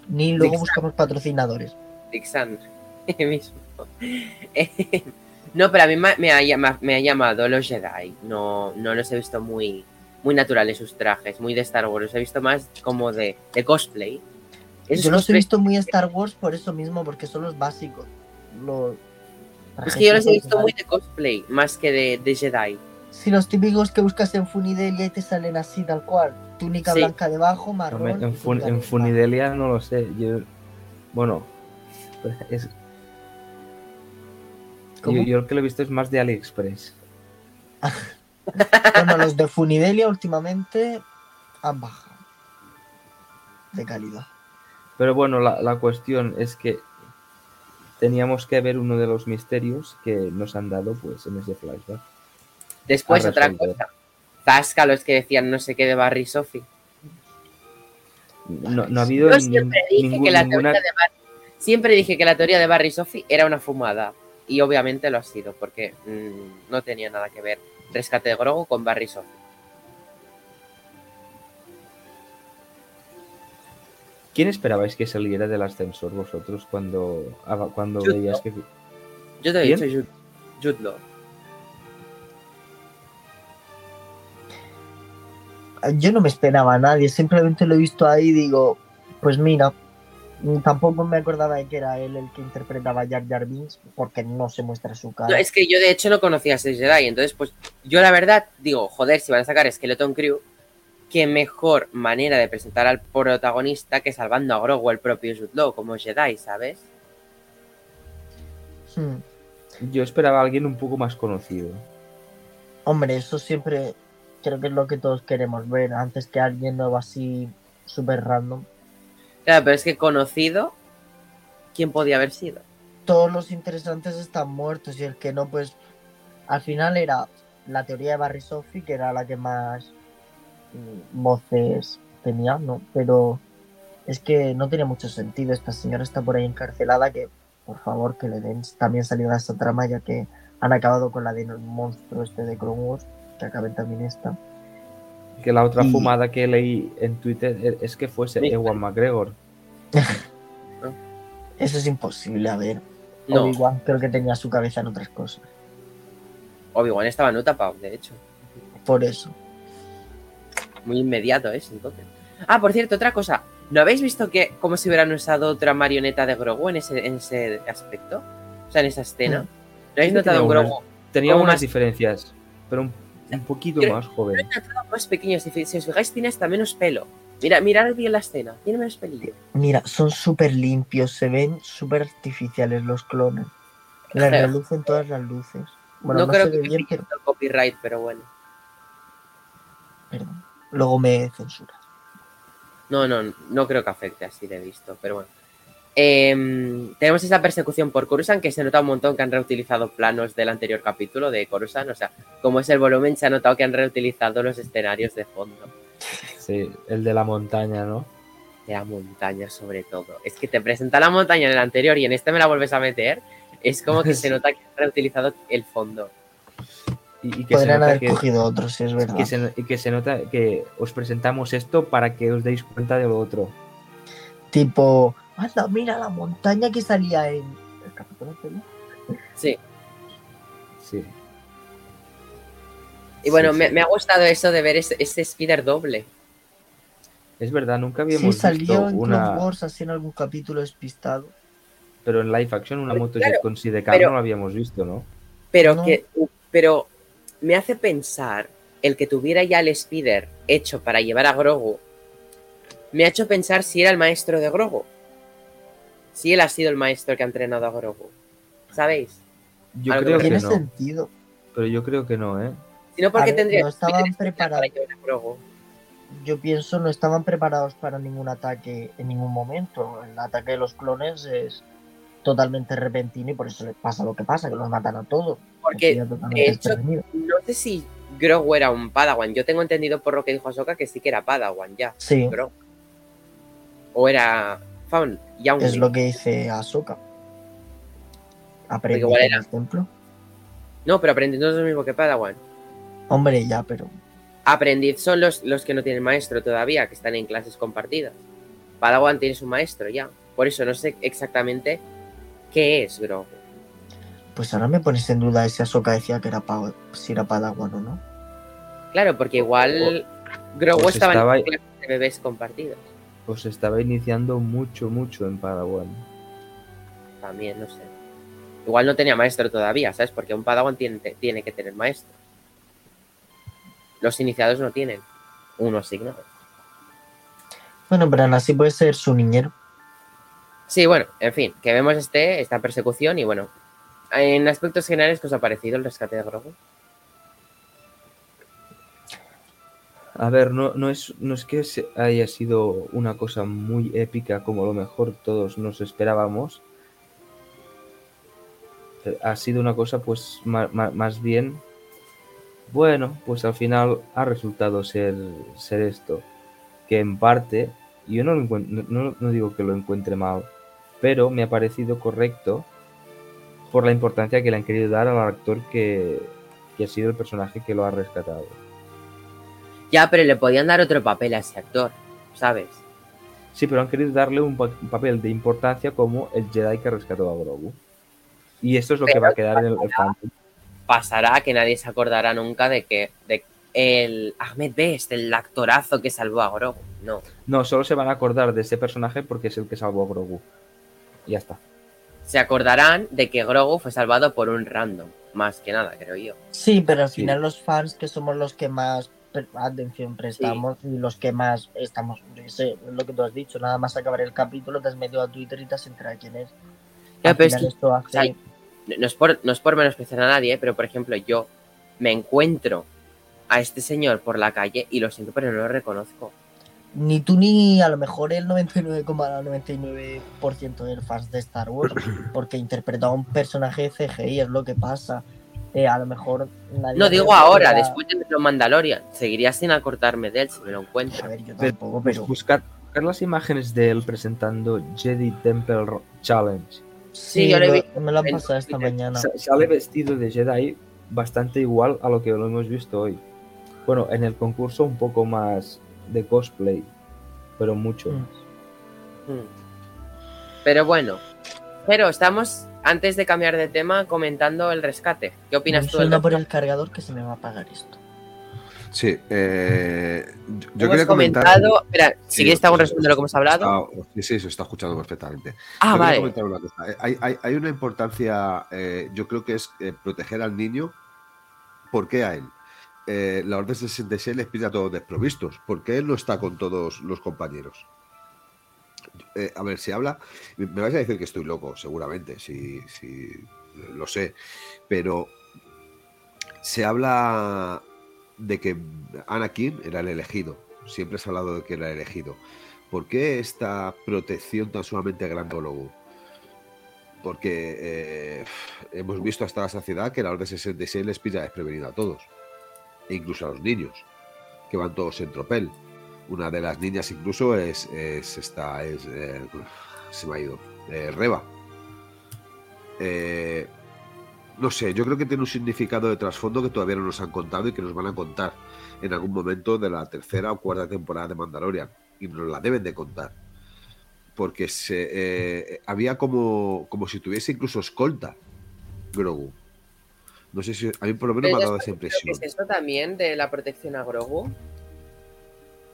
Ni luego buscamos patrocinadores. Dixandre mismo. No, pero a mí me, me ha, llama- me ha llamado los Jedi. No, no los he visto muy, muy naturales sus trajes, muy de Star Wars. Los he visto más como de, de cosplay. Esos Yo los he visto muy Star Wars por eso mismo, porque son los básicos. Los Es que yo los he visto muy de cosplay, más que de, de Jedi. Sí, los típicos que buscas en Funidelia y te salen así, tal cual. Túnica Sí. blanca debajo, marrón. En, Fun-. Funidelia no lo sé. Yo, bueno, es, yo, yo el que lo he visto es más de AliExpress. Bueno, los de Funidelia últimamente han bajado de calidad. Pero bueno, la, la cuestión es que teníamos que ver uno de los misterios que nos han dado pues en ese flashback. Después A otra cosa. Zasca, los que decían no sé qué de Barry Sophie. No, no ha habido Yo siempre dije ningún- que la ninguna... teoría de Barry, siempre dije que la teoría de Barry Sophie era una fumada. Y obviamente lo ha sido, porque mm, no tenía nada que ver rescate de Grogu con Barry Sophie. ¿Quién esperabais que saliera del ascensor vosotros cuando, cuando Jude veías que... Yo te he dicho Jude, Jude Law. Yo no me esperaba a nadie, simplemente lo he visto ahí y digo, pues mira, tampoco me acordaba de que era él el que interpretaba a Jar Jar Binks, porque no se muestra su cara. No, es que yo de hecho no conocía a ese Jedi, entonces pues yo la verdad digo, joder, si van a sacar Skeleton Crew, qué mejor manera de presentar al protagonista que salvando a Grogu el propio Jude Law como Jedi, ¿sabes? Hmm. Yo esperaba a alguien un poco más conocido. Hombre, eso siempre creo que es lo que todos queremos ver, antes que alguien nuevo así súper random. Claro, pero es que conocido, ¿quién podía haber sido? Todos los interesantes están muertos y el que no, pues al final era la teoría de Barry Sophie, que era la que más voces tenía, ¿no? Pero es que no tiene mucho sentido. Esta señora está por ahí encarcelada, que por favor que le den también salida a esta trama, ya que han acabado con la del monstruo este de Wars, que acaben también esta. Que la otra Y- fumada que leí en Twitter e- es que fuese Sí. Ewan McGregor. Eso es imposible, a ver. No, Obi-Wan creo que tenía su cabeza en otras cosas. Obi-Wan estaba no tapado, de hecho. Por eso. Muy inmediato es, entonces. Ah, por cierto, otra cosa. ¿No habéis visto que como si hubieran usado otra marioneta de Grogu en ese, en ese aspecto? O sea, en esa escena. ¿No habéis Sí, notado un Grogu? Tenía unas más- diferencias, pero un, un poquito Pero- más joven. Más pequeño. Si, os fijáis, tiene hasta menos pelo. Mira, mirad bien la escena. Tiene menos pelillo. Mira, son súper limpios, se ven súper artificiales los clones. Les Claro. relucen todas las luces. Bueno, no, no, creo se que ve bien, pero el copyright, pero bueno. perdón. Luego me censura. No, no, no creo que afecte así de visto, pero bueno. Em, tenemos esa persecución por Coruscant que se nota un montón que han reutilizado planos del anterior capítulo de Coruscant. O sea, como es el volumen, se ha notado que han reutilizado los escenarios de fondo. Sí, el de la montaña, ¿no? De la montaña, sobre todo. Es que te presenta la montaña en el anterior y en este me la vuelves a meter. Es como que se nota que han reutilizado el fondo. Y, y que se Podrían nota haber que, cogido otros, si es verdad. que se, y que se nota que os presentamos esto para que os deis cuenta de lo otro. Tipo, anda, mira la montaña que salía en el capítulo. Sí. Sí. Y bueno, Sí, me, sí. me ha gustado eso de ver ese, ese Spider doble. Es verdad, nunca Sí, habíamos salió visto en una. Wars así en algún capítulo despistado. Pero en live action una Claro, moto con sidecar pero- no la habíamos visto, ¿no? Pero No. que pero me hace pensar el que tuviera ya el Spider hecho para llevar a Grogu. Me ha hecho pensar si era el maestro de Grogu. Si él ha sido el maestro que ha entrenado a Grogu. ¿Sabéis? Yo creo que Tiene no. sentido. Pero yo creo que no, ¿eh? Si no, ¿por A qué ver, tendría no estaban preparados. para llevar a Grogu? Yo pienso no estaban preparados para ningún ataque en ningún momento. El ataque de los clones es totalmente repentino y por eso les pasa lo que pasa, que los matan a todos. Porque, de hecho, no sé si Grogu era un Padawan. Yo tengo entendido por lo que dijo Ahsoka que sí que era Padawan ya. Sí, Grogu. O era Faun, es lo que dice Ahsoka. Aprendí igual en el templo. No, pero aprendiz no es lo mismo que Padawan. Hombre, ya, pero Aprendiz son los, los que no tienen maestro todavía, que están en clases compartidas. Padawan tiene su maestro ya. Por eso no sé exactamente qué es Grogu. pues ahora me pones en duda si Ahsoka decía que era pa- si era Padawan o no. Claro, porque igual Grogu pues estaba, estaba- en clases de bebés compartidos. Os estaba iniciando mucho, mucho en Padawan. También, no sé. Igual no tenía maestro todavía, ¿sabes? Porque un Padawan tiene, tiene que tener maestro. Los iniciados no tienen. Uno asignado. Bueno, pero aún así puede ser su niñero. Sí, bueno, en fin, que vemos este, esta persecución y bueno. En aspectos generales, ¿qué os ha parecido el rescate de Grogu? A ver, no, no, es, no es que haya sido una cosa muy épica como lo mejor todos nos esperábamos. Eh, Ha sido una cosa pues ma- más bien, bueno, pues al final ha resultado ser, ser esto, que en parte, yo no, lo no- no digo que lo encuentre mal, pero me ha parecido correcto por la importancia que le han querido dar al actor que, que ha sido el personaje que lo ha rescatado. Ya, pero le podían dar otro papel a ese actor, ¿sabes? Sí, pero han querido darle un, pa- un papel de importancia como el Jedi que rescató a Grogu. Y esto es lo que va a quedar en el, el fandom. Pasará que nadie se acordará nunca de que de el Ahmed Best, el actorazo que salvó a Grogu. No. No, solo se van a acordar de ese personaje porque es el que salvó a Grogu. Y ya está. Se acordarán de que Grogu fue salvado por un random. Más que nada, creo yo. Sí, pero al Sí. final los fans que somos los que más atención prestamos y los que más estamos, yo qué sé, lo que tú has dicho, nada más acabar el capítulo, te has metido a Twitter y te has enterado quién es. Ya, pero es que- esto hace... o sea, no es por, no es por menospreciar a nadie, pero por ejemplo, yo me encuentro a este señor por la calle y lo siento, pero no lo reconozco. Ni tú ni a lo mejor el 99,99% de fans de Star Wars, porque interpretó a un personaje de CGI, es lo que pasa. Eh, a lo mejor nadie... No digo ahora, después de los Mandalorian. Seguiría sin acortarme de él si me lo A encuentro. ver, yo Pero, tampoco, pues, pero... buscar, buscar las imágenes de él presentando Jedi Temple Challenge. Sí, yo lo lo- me lo han pasado esta mañana. Sa- Sale vestido de Jedi bastante igual a lo que lo hemos visto hoy. Bueno, en el concurso un poco más de cosplay, pero mucho Mm. más. Hmm. Pero bueno, pero estamos, antes de cambiar de tema, comentando el rescate. ¿Qué opinas Un tú del por el cargador que se me va a apagar esto. Sí, eh, yo- quería comentar. comentado. Espera, si Sí, quieres te hago un sí, resumen de lo que hemos hablado. Ah, sí, sí, se está escuchando perfectamente. Ah, Yo vale. comentar una cosa. Eh, Hay, hay- hay una importancia, eh, yo creo que es eh, proteger al niño. ¿Por qué a él? Eh, la Orden 66 les pide a todos desprovistos. ¿Por qué él no está con todos los compañeros? Eh, a ver, se habla. Me vais a decir que estoy loco, seguramente, sí, sí, lo sé. Pero se habla de que Anakin era el elegido. Siempre se ha hablado de que era el elegido. ¿Por qué esta protección tan sumamente grande Grogu? Porque eh, hemos visto hasta la saciedad que la Orden 66 les pilla desprevenido a todos, incluso a los niños, que van todos en tropel. Una de las niñas incluso es, es esta, es, eh, se me ha ido, eh, Reba. Eh, no sé, yo creo que tiene un significado de trasfondo que todavía no nos han contado y que nos van a contar en algún momento de la tercera o cuarta temporada de Mandalorian. Y nos la deben de contar. Porque se, eh, había como, como si tuviese incluso escolta Grogu. No sé si a mí por lo menos me ha dado esa impresión. que es eso también de la protección a Grogu.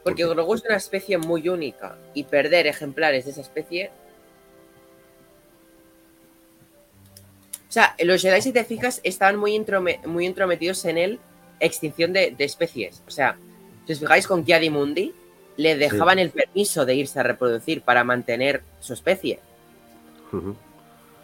Porque ¿Por qué? Grogu es una especie muy única y perder ejemplares de esa especie. O sea, los Jedi, si te fijas, estaban muy, muy entrometidos en el extinción de, de especies. O sea, si os fijáis con Kiadi Mundi, le dejaban el permiso de irse a reproducir para mantener su especie. Ujú.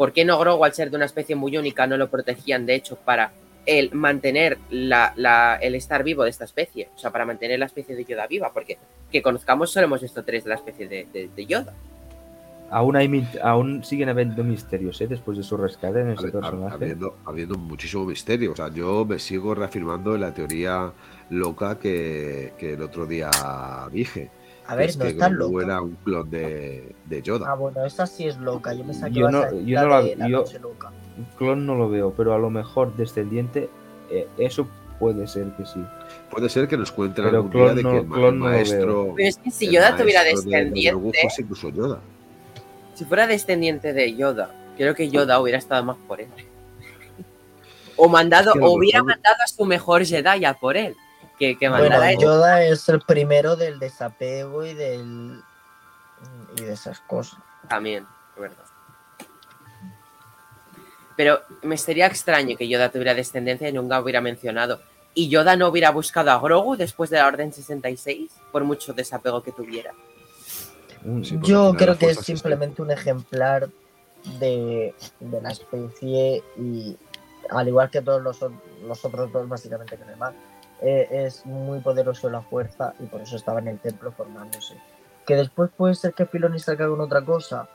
¿Por qué no Grogu, al ser de una especie muy única, no lo protegían, de hecho, para el mantener la, la- el estar vivo de esta especie? O sea, para mantener la especie de Yoda viva, porque que conozcamos solo hemos visto tres de la especie de, de- de Yoda. Aún, hay, aún siguen habiendo misterios, ¿eh? Después de su rescate en ese personaje. Habiendo, habiendo muchísimo misterio. O sea, yo me sigo reafirmando en la teoría loca que, que el otro día dije. A ver, es no que es tan Grogu loca. era un clon de, de Yoda. Ah, bueno, esa sí es loca. Yo me saqué Yo no- yo no la- de la yo- noche loca. Clon no lo veo, pero a lo mejor descendiente, eh, eso puede ser que sí. Puede ser que nos cuenten Pero algún día de que el, clon no maestro. Pero es que si Yoda tuviera de- descendiente, incluso Yoda. si fuera descendiente de Yoda, creo que Yoda hubiera estado más por él. O mandado, Es que o hubiera mandado a su mejor Jedi a por él. Que, que Bueno. Yoda es el primero del desapego y del. y de esas cosas. También, es verdad. Pero me sería extraño que Yoda tuviera descendencia y nunca hubiera mencionado. ¿Y Yoda no hubiera buscado a Grogu después de la Orden 66? Por mucho desapego que tuviera. Sí, al Yo creo que es simplemente un ejemplar de, de la especie y al igual que todos los, los otros dos básicamente que demás, eh, es muy poderoso la fuerza y por eso estaba en el templo formándose. Que después puede ser que Filoni salga con otra cosa,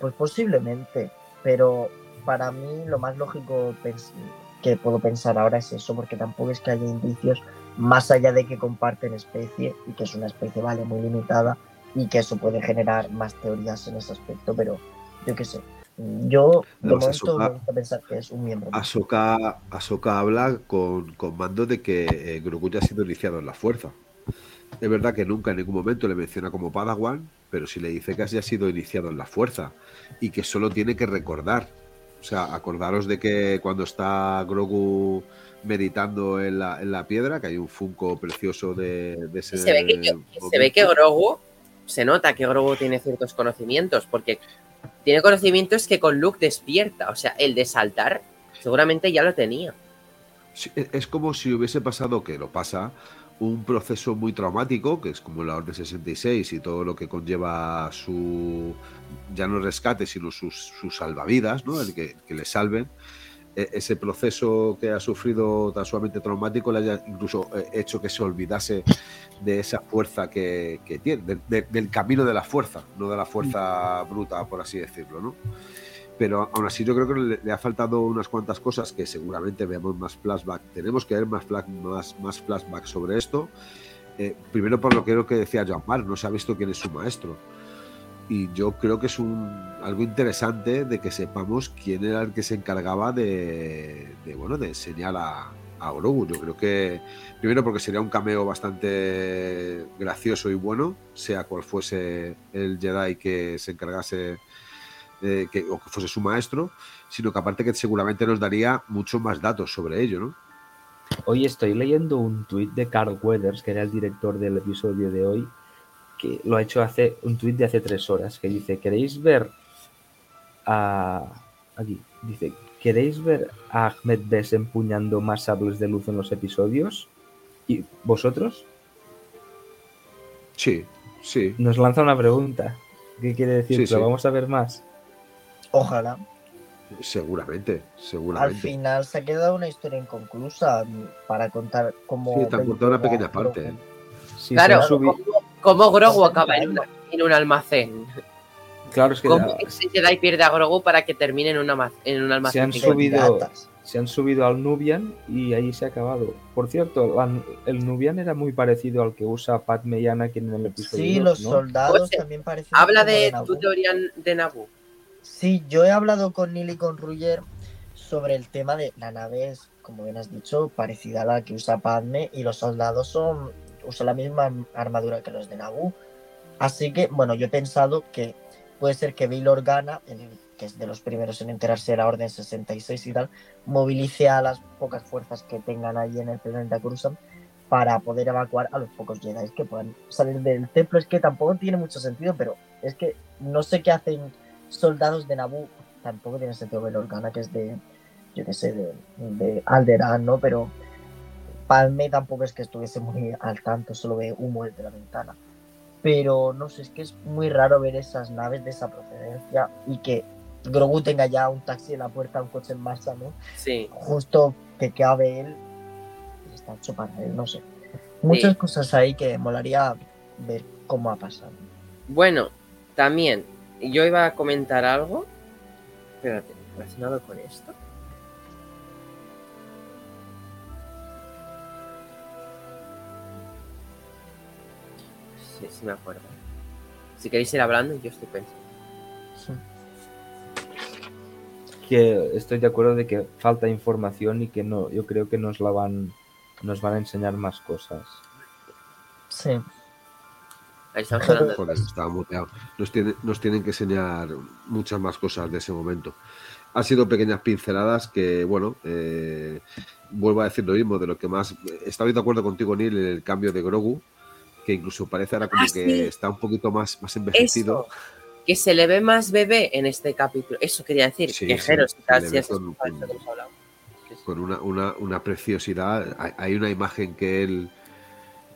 pues posiblemente, pero para mí lo más lógico que puedo pensar ahora es eso, porque tampoco es que haya indicios más allá de que comparten especie y que es una especie, vale, muy limitada y que eso puede generar más teorías en ese aspecto, pero yo qué sé. Yo de Además, momento Ahsoka- me gusta pensar que es un miembro. Ahsoka, Ahsoka habla con, con mando de que eh, Grogu ya ha sido iniciado en la fuerza. es verdad que nunca en ningún momento le menciona como Padawan, pero sí le dice que haya sido iniciado en la fuerza y que solo tiene que recordar. O sea, acordaros de que cuando está Grogu meditando en la, en la piedra, que hay un Funko precioso de, de ese. Y se ve, que, se ve que Grogu, se nota que Grogu tiene ciertos conocimientos, porque tiene conocimientos que con Luke despierta. O sea, el de saltar, seguramente ya lo tenía. E, es como si hubiese pasado, que lo pasa, un proceso muy traumático, que es como la Orden 66 y todo lo que conlleva su, ya no rescate, sino sus, sus salvavidas, ¿no? el que, que le salven. E, ese proceso que ha sufrido tan sumamente traumático le haya incluso eh, hecho que se olvidase de esa fuerza que, que tiene, de, de, del camino de la fuerza, no de la fuerza bruta, por así decirlo, ¿no? Pero aún así yo creo que le, le ha faltado unas cuantas cosas que seguramente veamos más flashback. Tenemos que ver más, más, más flashback sobre esto. Eh, primero por lo que creo que decía Joan Mar, no se ha visto quién es su maestro y yo creo que es un, algo interesante de que sepamos quién era el que se encargaba de, de bueno, de enseñar a, a Grogu. Yo creo que, primero porque sería un cameo bastante gracioso y bueno, sea cual fuese el Jedi que se encargase eh, que, o que fuese su maestro, sino que aparte que seguramente nos daría muchos más datos sobre ello, ¿no? Hoy estoy leyendo un tuit de Carl Weathers, que era el director del episodio de hoy, que lo ha hecho hace un tuit de hace tres horas, que dice, ¿queréis ver a... Aquí, dice, ¿queréis ver a Ahmed Bess empuñando más sables de luz en los episodios? ¿Y vosotros? Sí, sí. Nos lanza una pregunta. ¿Qué quiere decir? Sí, ¿Lo sí. vamos a ver más? Ojalá. Seguramente, Al seguramente. final se ha quedado una historia inconclusa para contar cómo. Sí, te han contado una pequeña parte. Grogu. Sí, claro, se han como Grogu acaba en, una- en un almacén. Claro, es que ¿Cómo ese Jedi pierde a Grogu para que termine en, una en un se almacén? han que- Con subido, se han subido al Nubian y ahí se ha acabado. Por cierto, la- el Nubian era muy parecido al que usa Padme y Anakin en el episodio Sí, 2, los ¿no? soldados Oye, también parecen. Habla de tu teoría de Naboo. Sí, yo he hablado con Neil y con Ruger sobre el tema de la nave es, como bien has dicho, parecida a la que usa Padme y los soldados son usan la misma armadura que los de Naboo. Así que, bueno, yo he pensado que puede ser que Bail Organa, que es de los primeros en enterarse de la Orden 66 y tal, movilice a las pocas fuerzas que tengan ahí en el planeta Coruscant para poder evacuar a los pocos Jedi que puedan salir del templo. Es que tampoco tiene mucho sentido, pero es que no sé qué hacen soldados de Naboo. Tampoco tiene sentido Bail Organa, que es de, yo qué sé, de, de ¿no? Pero Padme tampoco es que estuviese muy al tanto, solo ve humo desde la ventana. Pero no sé, es que es muy raro ver esas naves de esa procedencia y que Grogu tenga ya un taxi en la puerta, un coche en marcha, ¿no? Sí. Justo que cabe él y está hecho para él, no sé. Muchas Sí. cosas ahí que molaría ver cómo ha pasado. Bueno, también, yo iba a comentar algo. Espérate, relacionado con esto. Sí, sí me acuerdo. Si queréis ir hablando, yo estoy pensando. Que estoy de acuerdo de que falta información y que no, yo creo que nos la van, nos van a enseñar más cosas. Sí. Ahí estamos hablando de Joder, estaba muteado. Nos, tiene- nos tienen que enseñar muchas más cosas de ese momento. Han sido pequeñas pinceladas que, bueno, eh, vuelvo a decir lo mismo, de lo que más... Estaba de acuerdo contigo, Neil, en el cambio de Grogu, que incluso parece ahora como Ah, que sí. está un poquito más, más envejecido. Eso, que se le ve más bebé en este capítulo. Eso quería decir. Sí, Viajeros, sí, y tal, si con- que con una, una, una preciosidad. Hay, hay una imagen que él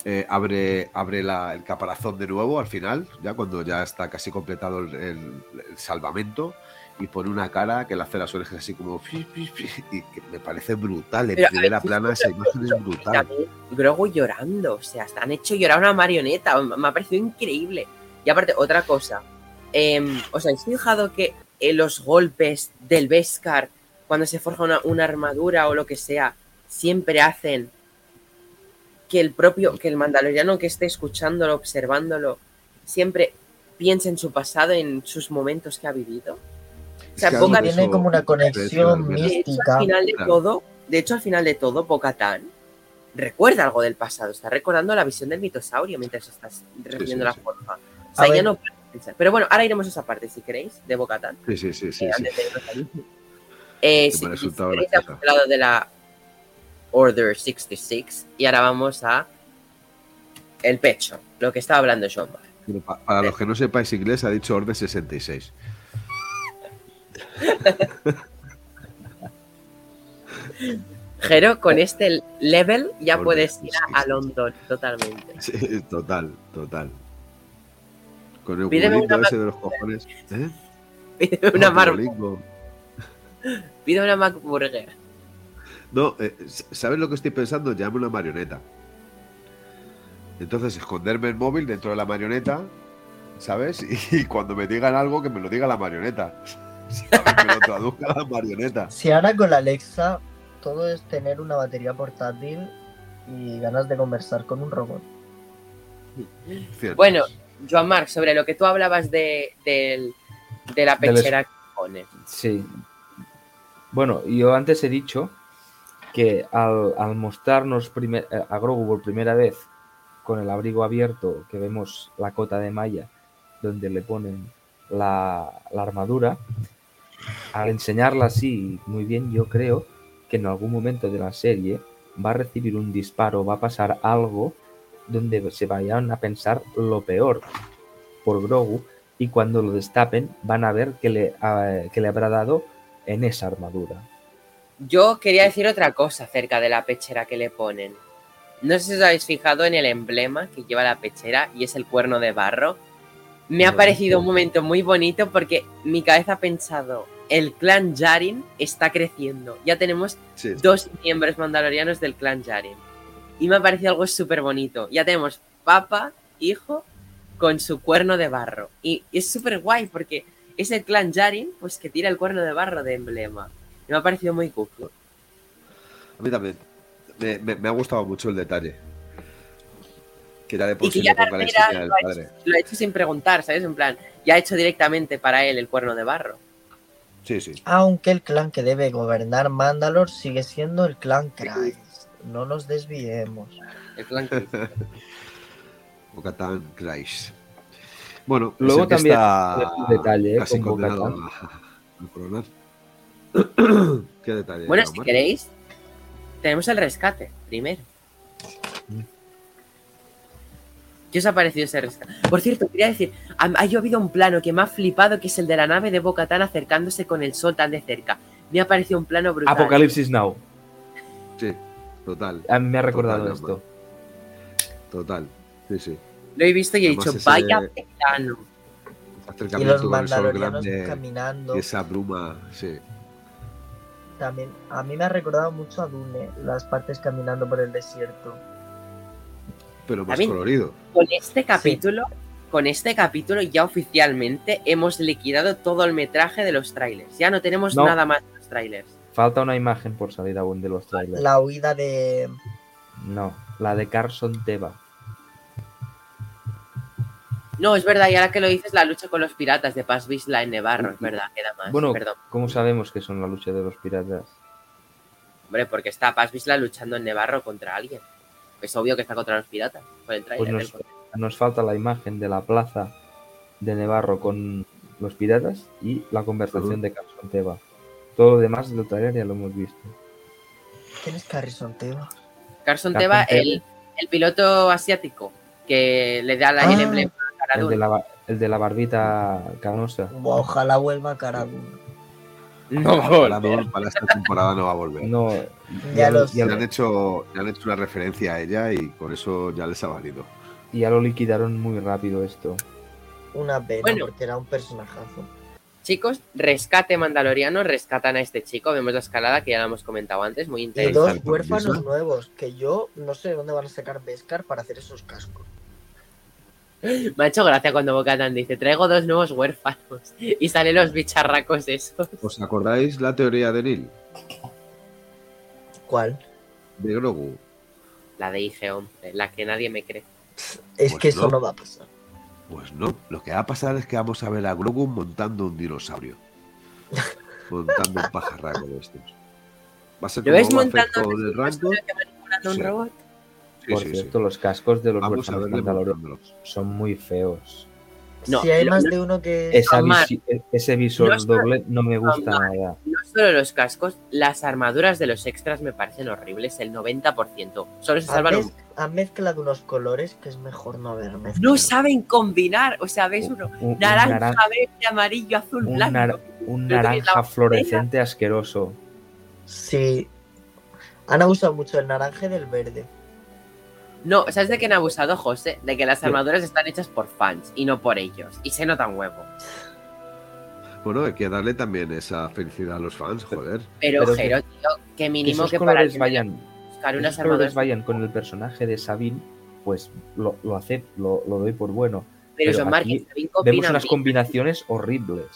eh, abre, abre la- el caparazón de nuevo al final, ya cuando ya está casi completado el, el- el salvamento, y pone una cara que le hace las orejas así como... y que me parece brutal. En Pero, primera ver, plana esa imagen es brutal. Grogu llorando, o sea, han hecho llorar a una marioneta, me ha parecido increíble. Y aparte, otra cosa, em, ¿os habéis fijado que en los golpes del Beskar, cuando se forja una, una armadura o lo que sea, siempre hacen que el propio, que el mandaloriano que esté escuchándolo, observándolo, siempre piense en su pasado, en sus momentos que ha vivido? O sea, de Tiene como una conexión mística. al final de Claro. todo, de hecho, al final de todo, Pocatán recuerda algo del pasado, está recordando la visión del mitosaurio mientras estás refiriendo sí, la sí. forja. O A sea, ya ver. no puedes pensar. Pero bueno, ahora iremos a esa parte, si queréis, de Bocatan. Sí, sí, sí, sí. Eh, sí. antes de. Eh, resultado si queréis, hablado de la Order 66 y ahora vamos a el pecho, lo que estaba hablando. Pero pa- para los que no sepáis inglés, ha dicho orden 66. Jero, con este level ya Order puedes ir a, 66. a London totalmente. Sí, total, total. Con el Pídeme una ese de los cojones. ¿Eh? Pide una, pide una McBurger. No, eh, ¿sabes lo que estoy pensando? Llame una marioneta. Entonces, esconderme el móvil dentro de la marioneta, ¿sabes? Y, cuando me digan algo, que me lo diga la marioneta. ¿Sabes? Que lo traduzca la marioneta. Si ahora con la Alexa todo es tener una batería portátil y ganas de conversar con un robot. Cierto. Bueno, Joan Marc, sobre lo que tú hablabas de, del- de la pechera que pone. Sí. Bueno, yo antes he dicho que al, mostrarnos eh, a Grogu por primera vez con el abrigo abierto, que vemos la cota de malla donde le ponen la, la armadura, al enseñarla así muy bien, yo creo que en algún momento de la serie va a recibir un disparo, va a pasar algo donde se vayan a pensar lo peor por Grogu y cuando lo destapen van a ver que le, eh, que le habrá dado en esa armadura. Yo quería decir otra cosa acerca de la pechera que le ponen. No sé si os habéis fijado en el emblema que lleva la pechera y es el cuerno de barro. Me ha parecido un momento muy bonito porque mi cabeza ha pensado, el clan Yarin está creciendo. Ya tenemos Sí, dos miembros mandalorianos del clan Yarin. Y me ha parecido algo súper bonito. Ya tenemos papa, hijo, con su cuerno de barro. Y es súper guay porque es el clan Yarin pues que tira el cuerno de barro de emblema. Me ha parecido muy cool. a mí también. Me, me- me ha gustado mucho el detalle. Que ya de por sí la la del lo padre. hecho, lo ha hecho sin preguntar, ¿sabes? En plan, ya ha hecho directamente para él el cuerno de barro. Sí, sí. Aunque el clan que debe gobernar Mandalor sigue siendo el clan Christ. No nos desviemos. El clan Christ. Bueno, Luego también está un detalle, ¿eh? casi con condenado a, a coronar. ¿Qué detalle? Bueno, si queréis, tenemos el rescate primero. ¿Qué os ha parecido ese rescate? Por cierto, quería decir, ha, ha llovido un plano que me ha flipado, que es el de la nave de Bo-Katan acercándose con el sol tan de cerca. Me ha parecido un plano brutal. Apocalipsis Now. Sí, total, A mí me ha recordado Total, esto. total. Sí, sí. Lo he visto y he Además, dicho, ese- vaya plano. Y Acercamiento los con el sol mandalorianos grande caminando. y esa bruma, sí. También, a mí me ha recordado mucho a Dune, las partes caminando por el desierto. Pero más También- colorido. Con este capítulo, con este capítulo ya oficialmente hemos liquidado todo el metraje de los trailers. Ya no tenemos No. nada más de los trailers. Falta una imagen por salir aún de los trailers. La huida de. No, la de Carson Teva. No, es verdad, y ahora que lo dices, la lucha con los piratas de Paz Vizsla en Nevarro, es verdad, queda más. Bueno, Perdón. ¿cómo sabemos que son la lucha de los piratas? Hombre, porque está Paz Vizsla luchando en Nevarro contra alguien. Es obvio que está contra los piratas. Por el Pues nos, nos falta la imagen de la plaza de Nevarro con los piratas y la conversación de Carson Teva. Todo lo demás del trailer ya lo hemos visto. ¿Quién es Carrison Teva? Carson Carson Teva, Teva. el, el piloto asiático que le da la, el Ah. emblema a Cara El de la, el de la barbita canosa. Ojalá vuelva a cara Dune. No va a Para, volver. no- para esta temporada no va a volver. No, Ya ya. Le han, hecho, le han hecho una referencia a ella y con eso ya les ha valido. ya lo liquidaron muy rápido esto. Una pena, Bueno. porque era un personajazo. Chicos, rescate mandaloriano, rescatan a este chico. Vemos la escalada que ya la hemos comentado antes, muy Y intensa. Ahí dos huérfanos nuevos, que yo no sé dónde van a sacar Beskar para hacer esos cascos. Me ha hecho gracia cuando Bocatan dice, traigo dos nuevos huérfanos. Y salen los bicharracos esos. ¿Os acordáis la teoría de Neil? ¿Cuál? De Grogu. La de IG-11, la que nadie me cree. Es Pues que eso no. va a pasar. Pues no, lo que va a pasar es que vamos a ver a Grogu montando un dinosaurio. montando un pajarraco de estos. Va a ser ¿Lo como ves montando con el rango. que manipulando un robot? Sí, Por sí, sí. cierto, los cascos de los Vamos a verle son muy feos. No, si hay más de uno que... Esa Omar, visi- e- ese visor no solo- doble no me gusta Omar. nada. No solo los cascos, las armaduras de los extras me parecen horribles, el 90%. Solo se Han, salvan un... han mezclado unos colores que es mejor no haber mezclado. No saben combinar, o sea, ves uno Un, un naranja, naran- verde, amarillo, azul, un blanco. nar- un naranja fluorescente asqueroso. Sí. Han abusado mucho del naranja y del verde. No, ¿sabes de qué han abusado, José? De que las ¿Qué? armaduras están hechas por fans y no por ellos. Y se nota un huevo. Bueno, hay que darle también esa felicidad a los fans, joder. Pero, Pero Jero, tío, que mínimo que para que vayan, buscar unas armaduras. vayan con el personaje de Sabine, pues lo, lo acepto, lo, lo doy por bueno. Pero, pero son marcas Vemos unas combinaciones horribles.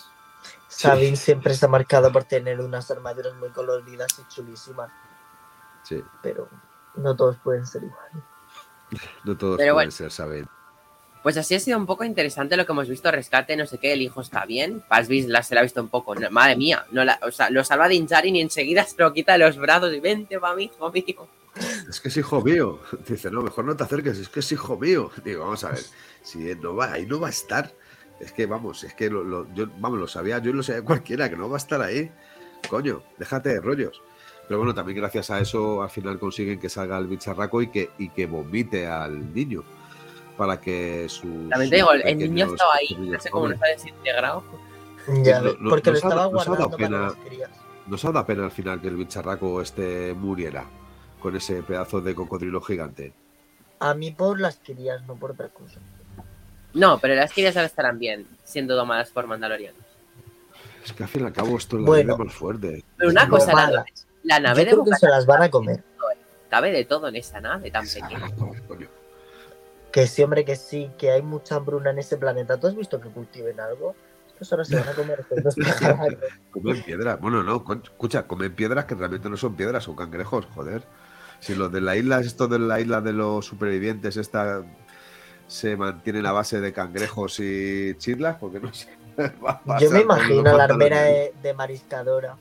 Sabine siempre se ha marcado por tener unas armaduras muy coloridas y chulísimas, Sí, pero no todos pueden ser iguales. No todos Pero pueden bueno. ser, ¿saben? Pues así ha sido un poco interesante lo que hemos visto. Rescate, no sé qué, el hijo está bien. Paz la se la ha visto un poco. no, madre mía, no la, o sea, lo salva de Injarin y enseguida se lo quita de los brazos y vente, va, mi hijo mío. Es que es hijo mío. Dice, no, mejor no te acerques, es que es hijo mío. Digo, vamos a ver, si no va, ahí no va a estar. Es que, vamos, es que lo, lo- yo, vamos, lo sabía, yo lo sabía cualquiera, que no va a estar ahí. Coño, déjate de rollos. Pero bueno, también gracias a eso al final consiguen que salga el bicharraco y que, y que vomite al niño. Para que su. También te digo, el niño estaba ahí, no sé cómo no está desintegrado. Ya, no- ve- no- porque no lo estaba no os ha dado guardando para pena. las crías. ¿Nos ha dado pena al final que el bicharraco este muriera con ese pedazo de cocodrilo gigante? A mí por las crías, no por otra cosa. No, pero las crías ahora estarán bien, siendo domadas por mandalorianos. Es que al fin y al cabo esto es la Bueno. vida más fuerte. Pero una No, cosa, la, Yo nave de creo que se las van a comer. cabe de todo en esa nave tan Esa- pequeña. Que sí, hombre, que sí, que hay mucha hambruna en ese planeta. ¿Tú has visto que cultiven algo? Estos ahora se van a comer estos. Comen piedras. Bueno, no, escucha, comen piedras que realmente no son piedras, son cangrejos, joder. Si los de la isla, esto de la isla de los supervivientes, esta se mantienen a base de cangrejos y chirlas, porque no sé. Yo me imagino la armera de mariscadora.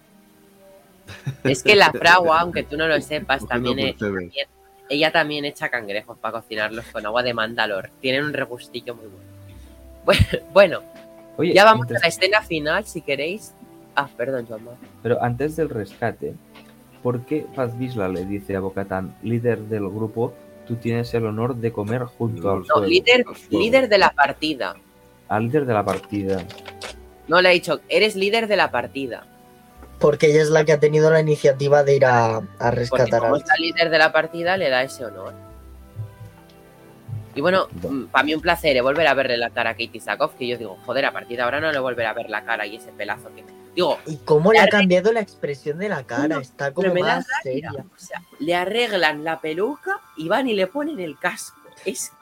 Es que la fragua, aunque tú no lo sepas, también, es- ella también echa cangrejos para cocinarlos con agua de mandalor. Tienen un regustillo muy bueno. Bueno, bueno, Oye, ya vamos a la escena final, si queréis. Ah, perdón, Juanma. pero antes del rescate, ¿por qué Paz Vizsla le dice a Bocatán, líder del grupo, tú tienes el honor de comer junto al No, líder, de la partida. Al líder de la partida. No le ha dicho, eres líder de la partida. Porque ella es la que ha tenido la iniciativa de ir a, a Porque rescatar como a está líder de la partida, le da ese honor. Y bueno, Bueno. para mí un placer eh, volver a verle la cara a Katie Sackhoff, que yo digo, joder, a partir de ahora no le volveré a ver la cara y ese pelazo que... Digo, ¿Y cómo le ha cambiado la expresión de la cara? No, Está como más seria. O sea, le arreglan la peluca y van y le ponen el casco. Es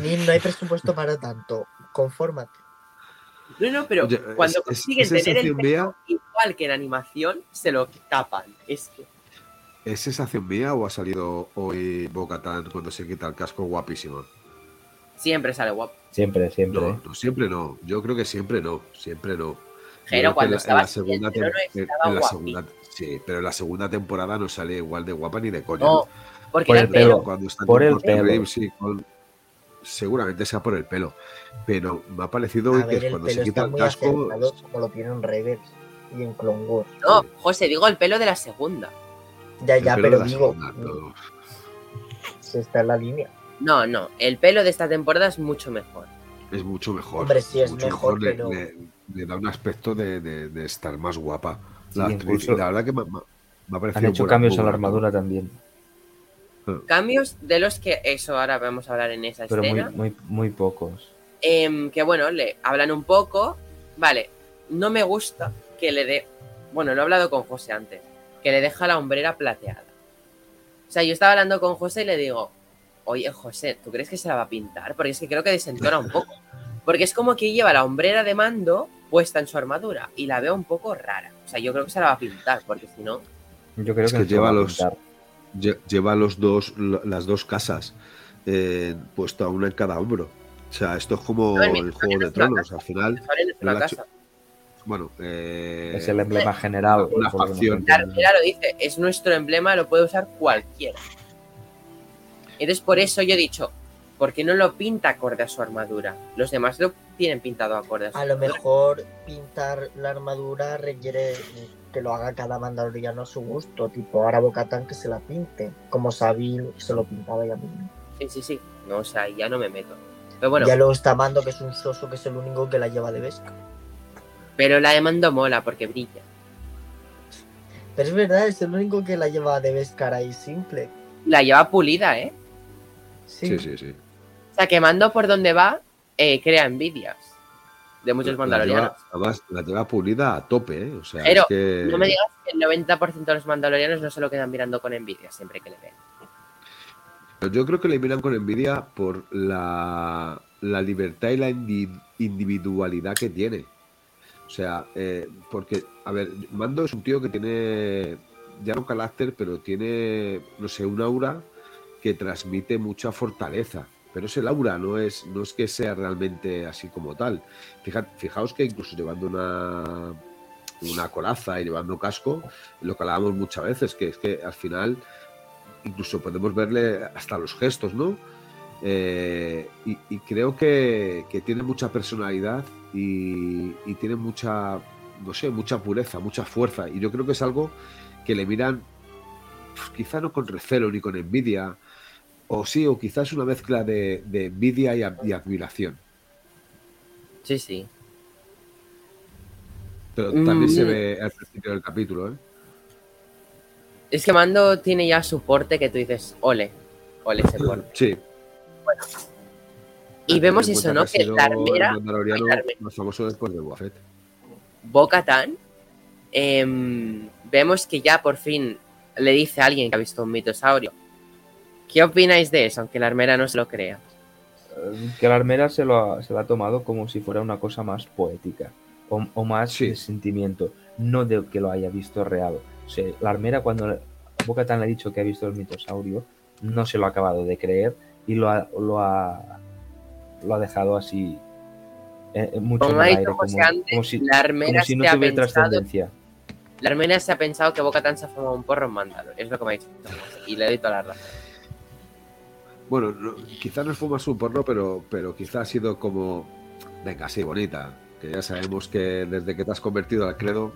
Ni- no hay presupuesto para tanto. Confórmate. No, no, pero Oye, cuando es- consiguen es tener el mía. igual que en animación, se lo tapan. Es que ¿Es sensación mía o ha salido hoy Bocatán cuando se quita el casco guapísimo? siempre sale guapo. Siempre, siempre. No, no, siempre no. Yo creo que siempre no. Siempre no. Pero cuando en la- en segunda pelo no tem- en- estaba en la guapísimo. segunda sí, pero en la segunda temporada no sale igual de guapa ni de coña. No, porque Por el el pelo. pelo. Cuando está por el pelo. Sí, con- seguramente sea por el pelo. Pero me ha parecido A ver, que cuando se quita el casco. como lo tiene en Reverse y en Clone Wars. No, José, digo el pelo de la segunda. Ya, ya, pero digo, segunda, no. se está en la línea. No, no, el pelo de esta temporada es mucho mejor. es mucho mejor. Hombre, sí, es mucho mejor, le- pero- le, le da un aspecto de, de- de estar más guapa. Sí, La, actriz, incluso y la verdad que me, ha parecido Han hecho buena, cambios a la buena. armadura también, Cambios de los que, eso ahora vamos a hablar en esa pero muy, escena. muy, muy pocos. em, que bueno, le hablan un poco. Vale, no me gusta que le dé. Bueno, lo he hablado con José antes. Que le deja la hombrera plateada. O sea, yo estaba hablando con José y le digo, oye, José, ¿tú crees que se la va a pintar? Porque es que creo que desentona un poco. Porque es como que lleva la hombrera de mando puesta en su armadura y la veo un poco rara. O sea, yo creo que se la va a pintar, porque si no. Yo creo Es que, lleva a los- pintar. Lle- Lleva los dos, las dos casas eh, puesta una en cada hombro. O sea, esto es como No, el Juego de Tronos. Al final, Ahora en la la casa. bueno, eh, Es el emblema general. una facción. Claro, dice, es nuestro emblema, lo puede usar cualquiera. Entonces por eso yo he dicho, ¿por qué no lo pinta acorde a su armadura? Los demás lo tienen pintado acorde a su A lo mejor pintar la armadura requiere que lo haga cada mandaloriano a su gusto. Tipo, ahora Bocatán que se la pinte. Como Sabine se lo pintaba ella misma. Sí, sí, sí. No, o sea, ya no me meto. Pero bueno, Ya luego está Mando, que es un soso, que es el único que la lleva de Vesca. pero la de mando mola porque brilla. Pero es verdad, es el único que la lleva de Vescar ahí simple. La lleva pulida, ¿eh? Sí. Sí, sí, sí. O sea, que mando por donde va, eh, crea envidias de muchos La mandalorianos. lleva- además, la lleva pulida a tope, ¿eh? O sea, Pero es que... No me digas que el 90% de los mandalorianos no se lo quedan mirando con envidia siempre que le ven. Yo creo que le miran con envidia por la, la libertad y la indi- individualidad que tiene. O sea, eh, porque, a ver, Mando es un tío que tiene ya no carácter, pero tiene, no sé, un aura que transmite mucha fortaleza. Pero ese aura no es, no es que sea realmente así como tal. Fija- fijaos que incluso llevando una, una coraza y llevando casco, lo que hablábamos muchas veces, que es que al final incluso podemos verle hasta los gestos, ¿no? Eh, y, creo que, tiene mucha personalidad y, y tiene mucha, no sé, mucha pureza, mucha fuerza. Y yo creo que es algo que le miran, pues, quizá no con recelo ni con envidia, o sí, o quizás una mezcla de, de envidia y, ad- y admiración. Sí, sí. Pero también se Mm. ve al principio del capítulo, ¿eh? Es que Mando tiene ya su porte que tú dices, ole, ole ese porte. Sí. Y Ten vemos eso, ¿no? Que sido la armera, después de Boba Fett. Bo-Katan, em, vemos que ya por fin le dice a alguien que ha visto un mitosaurio. ¿Qué opináis de eso? Aunque la armera no se lo crea. Eh, Que la armera se lo, ha, se lo ha tomado como si fuera una cosa más poética o, o más Sí. de sentimiento, no de que lo haya visto real. O sea, la armera, cuando Bocatan le ha dicho que ha visto el mitosaurio, no se lo ha acabado de creer y lo ha, lo ha, lo ha dejado así eh, eh, mucho Como en el aire, como, antes, como si, la armera como si no se ha tuviera pensado trascendencia. La armera se ha pensado que Bo-Katan se ha fumado un porro en Mandalor. Es lo que me ha dicho. Y le doy toda la razón. Bueno, no- quizás no fue más un porno, pero, pero quizás ha sido como, venga, sí, bonita. Que ya sabemos que desde que te has convertido al credo,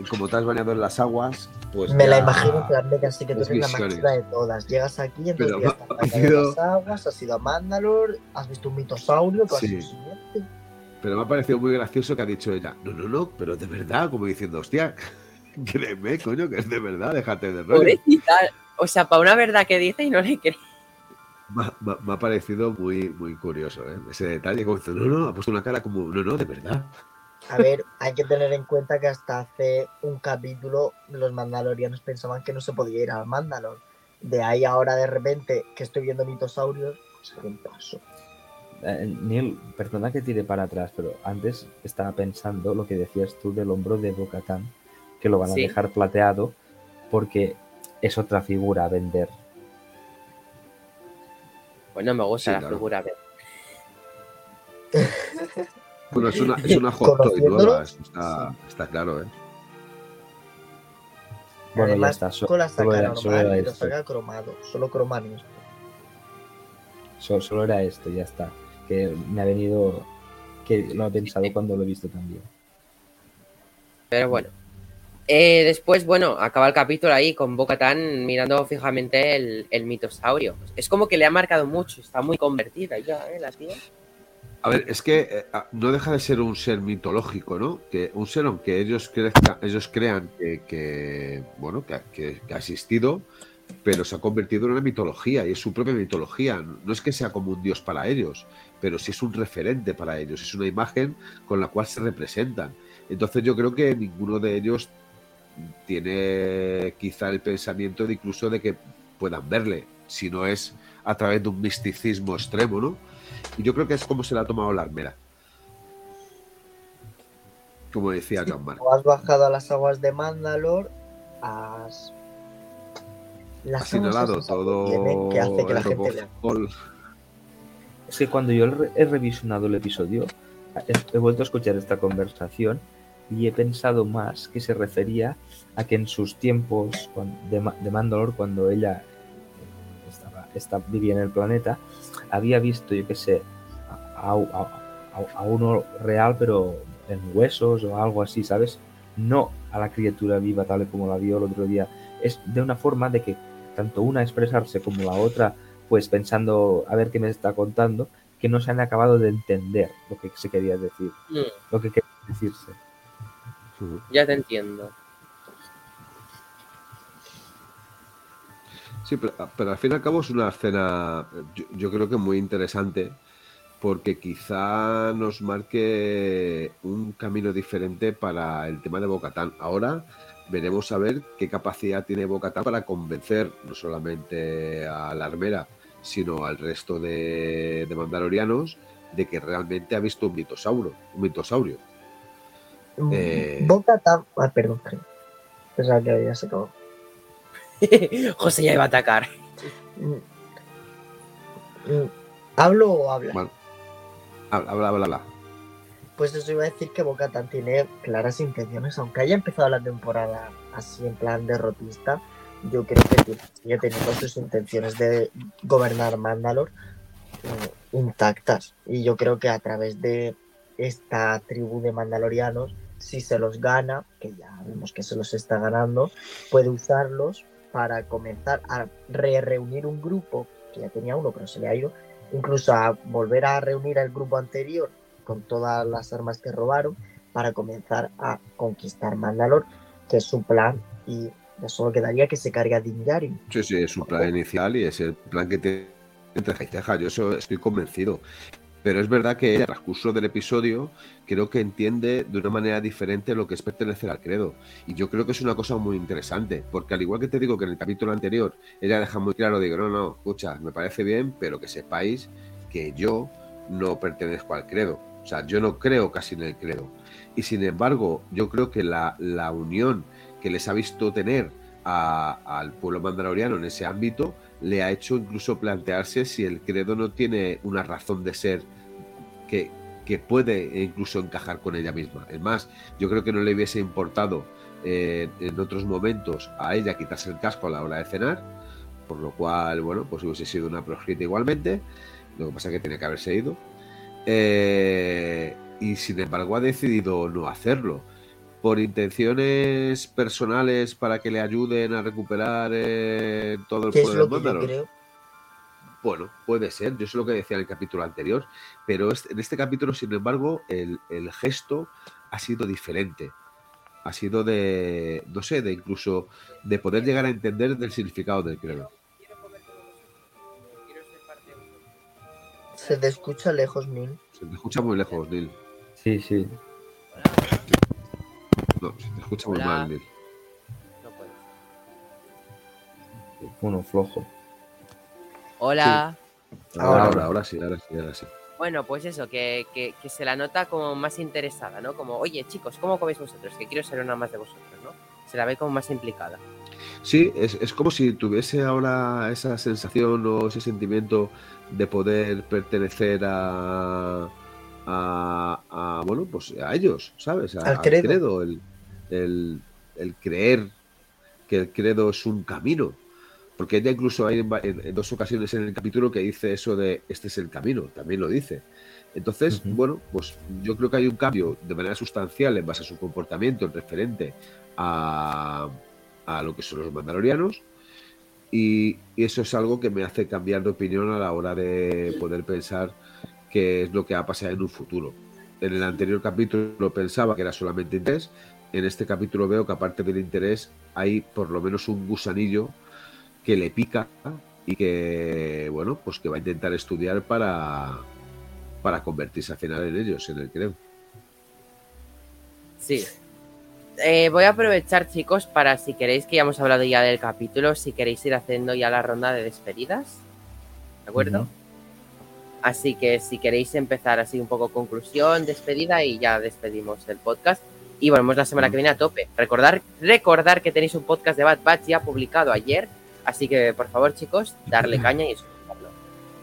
y como te has bañado en las aguas, pues. Me la imagino en plan de que así que tú eres la máxima de todas. Llegas aquí, entonces Pero ya ha- estás ha bañado sido- en las aguas, has ido a Mandalore, has visto un mitosaurio, que has Sí. sido siguiente. Pero me ha parecido muy gracioso que ha dicho ella, no, no, no, pero de verdad, como diciendo, hostia, créeme, coño, que es de verdad, déjate de rollo. Pobrecita. O sea, para una verdad que dice y no le cree. Me, ha- me parecido muy, muy curioso, ¿eh? Ese detalle, como no, no, ha puesto una cara como, no, no, de verdad. A ver, hay que tener en cuenta que hasta hace un capítulo los mandalorianos pensaban que no se podía ir al Mandalor. De ahí ahora de repente que estoy viendo mitosaurios, pues paso. Eh, Neil, perdona que tire para atrás, pero antes estaba pensando lo que decías tú del hombro de Bocatán, que lo van a Sí. dejar plateado porque es otra figura a vender. Pues no me gusta Sí, la claro. figura. pero- Bueno, es una, es una hot toy nueva, eso está, está claro, ¿eh? Bueno, Además, ya está. con la solo, saca era, solo era normal y lo esto. saca cromado, solo cromanis. So- solo era esto, ya está. Que me ha venido. Que lo he pensado cuando lo he visto también. Pero bueno. Eh, después, bueno, acaba el capítulo ahí con Bo-Katan mirando fijamente el, mitosaurio. Es como que le ha marcado mucho. Está muy convertida ya, ¿eh? La. A ver, es que eh, ah, no deja de ser un ser mitológico, ¿no? Que un ser, aunque ellos, crezca- ellos crean que, bueno, que ha existido, pero se ha convertido en una mitología y es su propia mitología. No es que sea como un dios para ellos, pero sí es un referente para ellos, es una imagen con la cual se representan. Entonces yo creo que ninguno de ellos tiene quizá el pensamiento de incluso de que puedan verle, si no es a través de un misticismo extremo, ¿no? Y yo creo que es como se la ha tomado la armera. Como decía John Mark. O has bajado a las aguas de Mandalor, has. Las Ha señalado todo que hace que la gente vea. Es que cuando yo he re- he revisionado el episodio, he vuelto a escuchar esta conversación y he pensado más que se refería a que en sus tiempos de, de Mandalore, cuando ella estaba, está, vivía en el planeta, había visto, yo qué sé, a, a- a- a uno real, pero en huesos o algo así, ¿sabes? No a la criatura viva tal y como la vio el otro día. Es de una forma de que tanto una expresarse como la otra, pues pensando a ver qué me está contando, que no se han acabado de entender lo que se quería decir, Mm, lo que quería decirse. Ya te entiendo. Sí, pero, pero al fin y al cabo es una escena, yo, yo creo que muy interesante, porque quizá nos marque un camino diferente para el tema de Bocatán. Ahora veremos a ver qué capacidad tiene Bocatán para convencer no solamente a la armera, sino al resto de, de mandalorianos de que realmente ha visto un mitosaurio. Un mitosaurio. Eh. Boca Tan- Ah, perdón, perdón. Pensaba que había sacado. José ya iba a atacar. Mm. Mm. ¿Hablo o habla? Bueno, habla, habla, habla. habla. Pues eso iba a decir que Boca tiene claras intenciones, aunque haya empezado la temporada así en plan derrotista, yo creo que tiene- sigue teniendo sus intenciones de gobernar Mandalor eh, intactas. Y yo creo que a través de esta tribu de mandalorianos, si se los gana, que ya vemos que se los está ganando, puede usarlos para comenzar a re reunir un grupo, que ya tenía uno, pero se le ha ido, incluso a volver a reunir al grupo anterior con todas las armas que robaron para comenzar a conquistar Mandalor, que es su plan, y ya solo quedaría que se cargue a Din Djarin. Sí, sí, es su plan inicial y es el plan que tiene entre. Yo eso estoy convencido. Pero es verdad que el transcurso del episodio creo que entiende de una manera diferente lo que es pertenecer al credo. Y yo creo que es una cosa muy interesante, porque al igual que te digo que en el capítulo anterior ella deja muy claro, digo, no, no, escucha, me parece bien, pero que sepáis que yo no pertenezco al credo. O sea, yo no creo casi en el credo. Y sin embargo, yo creo que la, la unión que les ha visto tener al pueblo mandaloriano en ese ámbito le ha hecho incluso plantearse si el credo no tiene una razón de ser que, que puede incluso encajar con ella misma. Es más, yo creo que no le hubiese importado eh, en otros momentos a ella quitarse el casco a la hora de cenar, por lo cual, bueno, pues hubiese sido una proscrita igualmente. Lo que pasa es que tenía que haberse ido. Eh, y sin embargo ha decidido no hacerlo por intenciones personales para que le ayuden a recuperar eh, todo el Que es pueblo lo de que yo Mandalor. creo. Bueno, puede ser, yo sé lo que decía en el capítulo anterior, pero en este capítulo, sin embargo, el, el gesto ha sido diferente. Ha sido de, no sé, de incluso de poder llegar a entender del significado del credo. Se te escucha lejos, Nin. Se te escucha muy lejos, Neil. Sí, sí. No, se te escucha muy mal, Neil. No puedo. Uno flojo. Hola. Ahora, Ahora. ahora, ahora sí, ahora sí, ahora sí. Bueno, pues eso, que, que- que se la nota como más interesada, ¿no? Como, oye, chicos, ¿cómo coméis vosotros? Que quiero ser una más de vosotros, ¿no? Se la ve como más implicada. Sí, es, es como si tuviese ahora esa sensación o ese sentimiento de poder pertenecer a, a, a, bueno, pues a ellos, ¿sabes? A- Al credo. el, el- el creer que el credo es un camino. Porque ella incluso hay en, en- en dos ocasiones en el capítulo que dice eso de este es el camino, también lo dice. Entonces, bueno, pues yo creo que hay un cambio de manera sustancial en base a su comportamiento en referente a, a lo que son los mandalorianos. Y, y eso es algo que me hace cambiar de opinión a la hora de poder pensar qué es lo que va a pasar en un futuro. En el anterior capítulo pensaba que era solamente interés. En este capítulo veo que aparte del interés hay por lo menos un gusanillo que le pica y que, bueno, pues que va a intentar estudiar para, para convertirse al final en ellos, en el creo. Sí. Eh, voy a aprovechar, chicos, para si queréis que ya hemos hablado ya del capítulo, si queréis ir haciendo ya la ronda de despedidas. ¿De acuerdo? Así que si queréis empezar así un poco conclusión, despedida y ya despedimos el podcast. Y volvemos la semana que viene a tope. Recordar, recordar que tenéis un podcast de Bad Batch ya publicado ayer. Así que por favor, chicos, darle caña y escucharlo.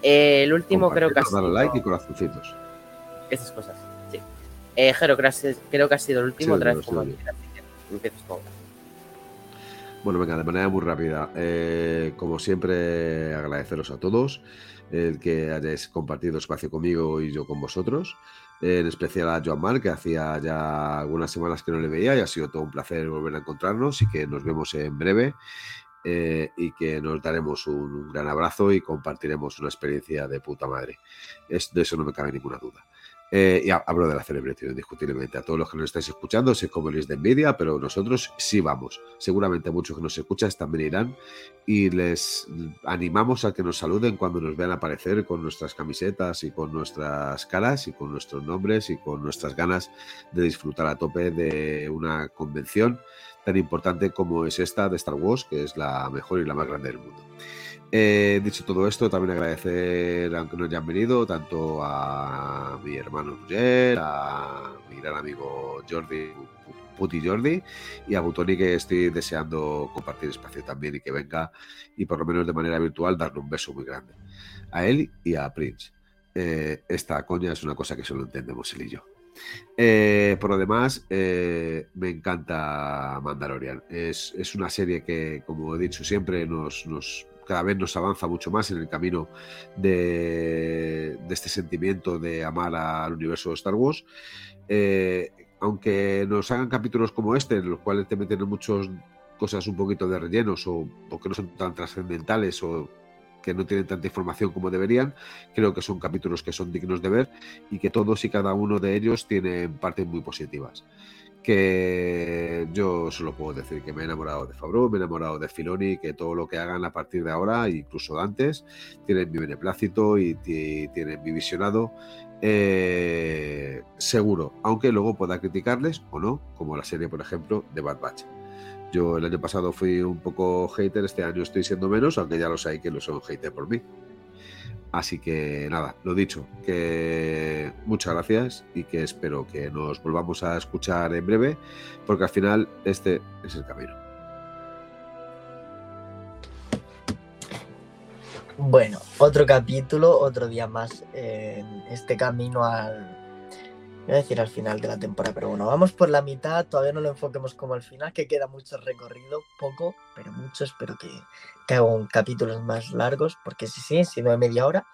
Eh, el último creo que ha sido- like y corazoncitos. esas cosas, sí. Eh, Jero, creo, que ha sido el último, Sí, otra vez como empiezas ahora. Bueno, venga, de manera muy rápida. Eh, como siempre, agradeceros a todos el que hayáis compartido espacio conmigo y yo con vosotros. En especial a Joan Mar, que hacía ya algunas semanas que no le veía y ha sido todo un placer volver a encontrarnos y que nos vemos en breve. Eh, y que nos daremos un, gran abrazo y compartiremos una experiencia de puta madre. Es, de eso no me cabe ninguna duda. Eh, y hablo de la celebración, indiscutiblemente. A todos los que nos estáis escuchando, sé cómo les de envidia, pero nosotros sí vamos. Seguramente muchos que nos escuchan también irán y les animamos a que nos saluden cuando nos vean aparecer con nuestras camisetas y con nuestras caras y con nuestros nombres y con nuestras ganas de disfrutar a tope de una convención tan importante como es esta de Star Wars, que es la mejor y la más grande del mundo. Eh, dicho todo esto, también agradecer, aunque no hayan venido, tanto a mi hermano Roger, a mi gran amigo Jordi, Puti Jordi, y a Butoni, que estoy deseando compartir espacio también y que venga, y por lo menos de manera virtual, darle un beso muy grande. A él y a Prince. Eh, esta coña es una cosa que solo entendemos él y yo. Eh, por lo demás, me encanta Mandalorian. Es, una serie que, como he dicho siempre, nos, nos cada vez nos avanza mucho más en el camino de, este sentimiento de amar al universo de Star Wars. Eh, aunque nos hagan capítulos como este, en los cuales te meten muchas cosas un poquito de rellenos o, que no son tan trascendentales o que no tienen tanta información como deberían, creo que son capítulos que son dignos de ver y que todos y cada uno de ellos tienen partes muy positivas que yo solo puedo decir que me he enamorado de Fabro, me he enamorado de Filoni, que todo lo que hagan a partir de ahora, incluso antes, tienen mi beneplácito y, tienen mi visionado eh, seguro, aunque luego pueda criticarles o no, como la serie, por ejemplo, de Bad Batch. Yo el año pasado fui un poco hater, este año estoy siendo menos, aunque ya lo sé que lo son hater por mí. Así que nada, lo dicho, que muchas gracias y que espero que nos volvamos a escuchar en breve, porque al final este es el camino. Bueno, otro capítulo, otro día más en este camino al, voy a decir al final de la temporada, pero bueno, vamos por la mitad, todavía no lo enfoquemos como al final, que queda mucho recorrido, poco, pero mucho, espero que, que hagan capítulos más largos, porque si sí, si no de media hora,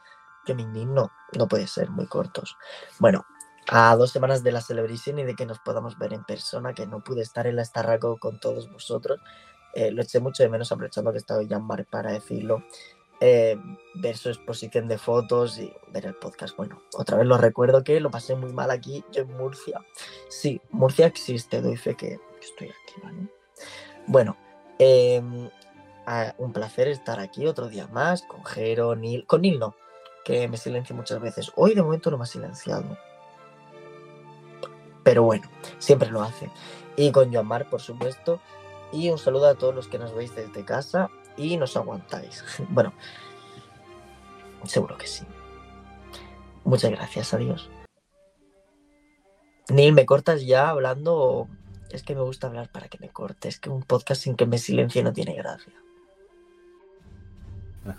yo me indigno, no puede ser muy cortos. Bueno, a dos semanas de la celebración y de que nos podamos ver en persona, que no pude estar en la Estarraco con todos vosotros, eh, lo eché mucho de menos aprovechando que estaba Mar para decirlo. Eh, ver su exposición de fotos y ver el podcast. Bueno, otra vez lo recuerdo que lo pasé muy mal aquí, en Murcia. Sí, Murcia existe, doy fe que estoy aquí, ¿vale? Bueno, em, un placer estar aquí otro día más con Jero, Nil, con Nil no, que me silencio muchas veces. Hoy de momento no me ha silenciado. Pero bueno, siempre lo hace. Y con Mar, por supuesto. Y un saludo a todos los que nos veis desde casa y nos aguantáis. bueno, seguro que sí. Muchas gracias, adiós. Neil, ¿me cortas ya hablando es que me gusta hablar para que me cortes? Que un podcast sin que me silencie no tiene gracia.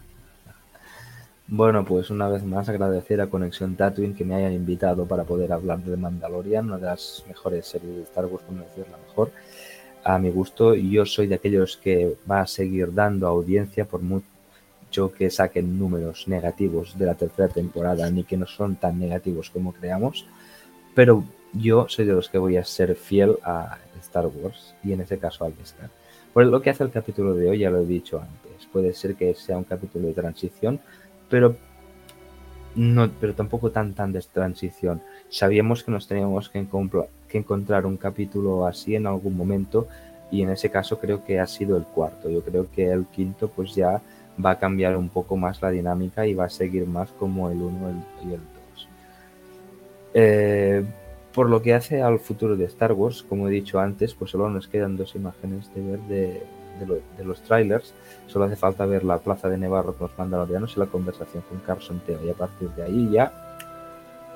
Bueno, pues una vez más agradecer a Conexión Tatooine que me hayan invitado para poder hablar de Mandalorian, una de las mejores series de Star Wars, por no decir la mejor a mi gusto yo soy de aquellos que va a seguir dando audiencia por mucho que saquen números negativos de la tercera temporada ni que no son tan negativos como creamos, pero yo soy de los que voy a ser fiel a Star Wars y en ese caso al Star. Por lo que hace el capítulo de hoy ya lo he dicho antes, puede ser que sea un capítulo de transición, pero no, pero tampoco tan tan de transición. Sabíamos que nos teníamos que, que encontrar un capítulo así en algún momento y en ese caso creo que ha sido el cuarto. Yo creo que el quinto pues ya va a cambiar un poco más la dinámica y va a seguir más como el 1 y el 2. Eh, por lo que hace al futuro de Star Wars, como he dicho antes, pues solo nos quedan dos imágenes de ver de, de, los trailers. Solo hace falta ver la plaza de Nevarro con los mandalorianos y la conversación con Carson Teo. Y a partir de ahí ya,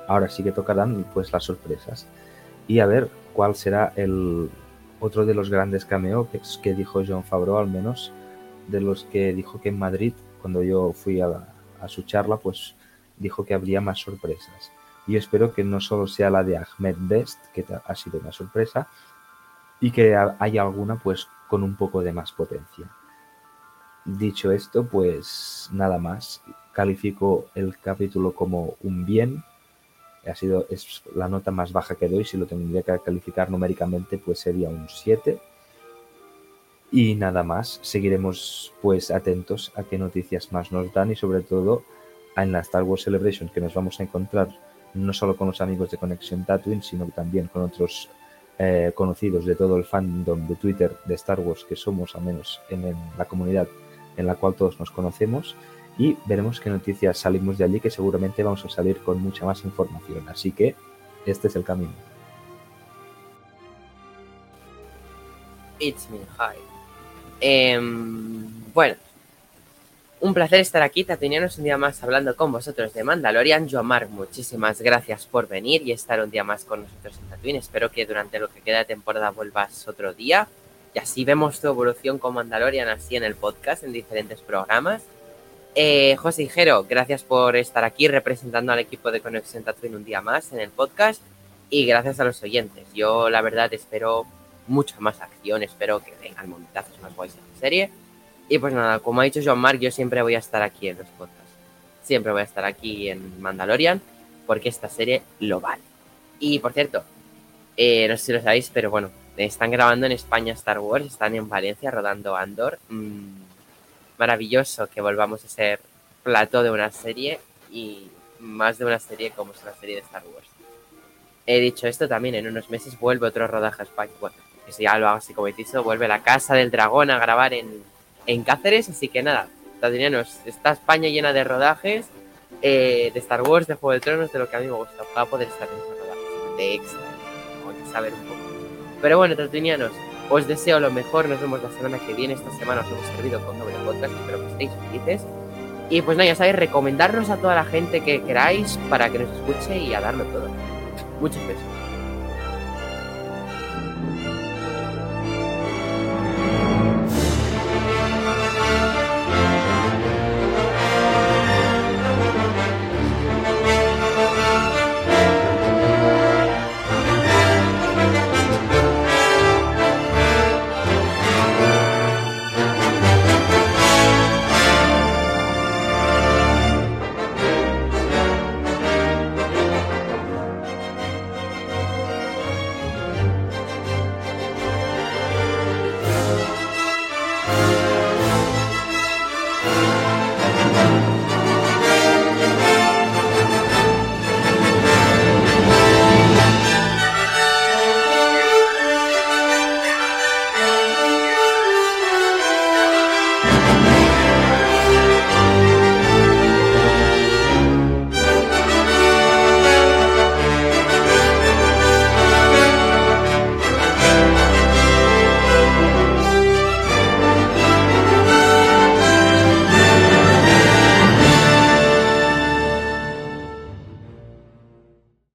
ahora sí que tocarán pues las sorpresas. Y a ver cuál será el otro de los grandes cameos que, dijo John Favreau, al menos de los que dijo que en Madrid, cuando yo fui a, su charla, pues dijo que habría más sorpresas. Y espero que no solo sea la de Ahmed Best, que ha sido una sorpresa, y que haya alguna pues con un poco de más potencia. Dicho esto, pues nada más. Califico el capítulo como un bien. Ha sido, es la nota más baja que doy. Si lo tendría que calificar numéricamente, pues sería un 7. Y nada más. Seguiremos pues atentos a qué noticias más nos dan y sobre todo en la Star Wars Celebration que nos vamos a encontrar no solo con los amigos de Conexión Tatooine, sino también con otros eh, conocidos de todo el fandom de Twitter de Star Wars que somos, al menos en, la comunidad en la cual todos nos conocemos. Y veremos qué noticias salimos de allí, que seguramente vamos a salir con mucha más información. Así que este es el camino. It's me, hi. Em, bueno, un placer estar aquí, Tatinianos, un día más hablando con vosotros de Mandalorian. Joamar, muchísimas gracias por venir y estar un día más con nosotros en Tatooine. Espero que durante lo que queda de temporada vuelvas otro día y así vemos tu evolución con Mandalorian así en el podcast, en diferentes programas. Eh, José Hijero, gracias por estar aquí representando al equipo de Conexión Tatooine un día más en el podcast y gracias a los oyentes. Yo la verdad espero mucha más acción, espero que vengan momentazos más guays en la serie y pues nada, como ha dicho John Mark, yo siempre voy a estar aquí en los podcasts. Siempre voy a estar aquí en Mandalorian porque esta serie lo vale. Y por cierto, eh, no sé si lo sabéis, pero bueno, están grabando en España Star Wars, están en Valencia rodando Andor. Mm, maravilloso que volvamos a ser plato de una serie y más de una serie como es la serie de Star Wars. He dicho esto también, en unos meses vuelve otro rodaje a España. Bueno, que si ya lo hago así como dicho, vuelve la Casa del Dragón a grabar en, en Cáceres, así que nada, Tatinianos, está España llena de rodajes eh, de Star Wars, de Juego de Tronos, de lo que a mí me gusta, para poder estar en esos rodajes, de extra, o que saber un poco. Pero bueno, Tatinianos, os deseo lo mejor, nos vemos la semana que viene, esta semana os hemos servido con doble podcast, espero que estéis felices. Y pues nada, ya sabéis, recomendarnos a toda la gente que queráis para que nos escuche y a darlo todo. Muchos besos.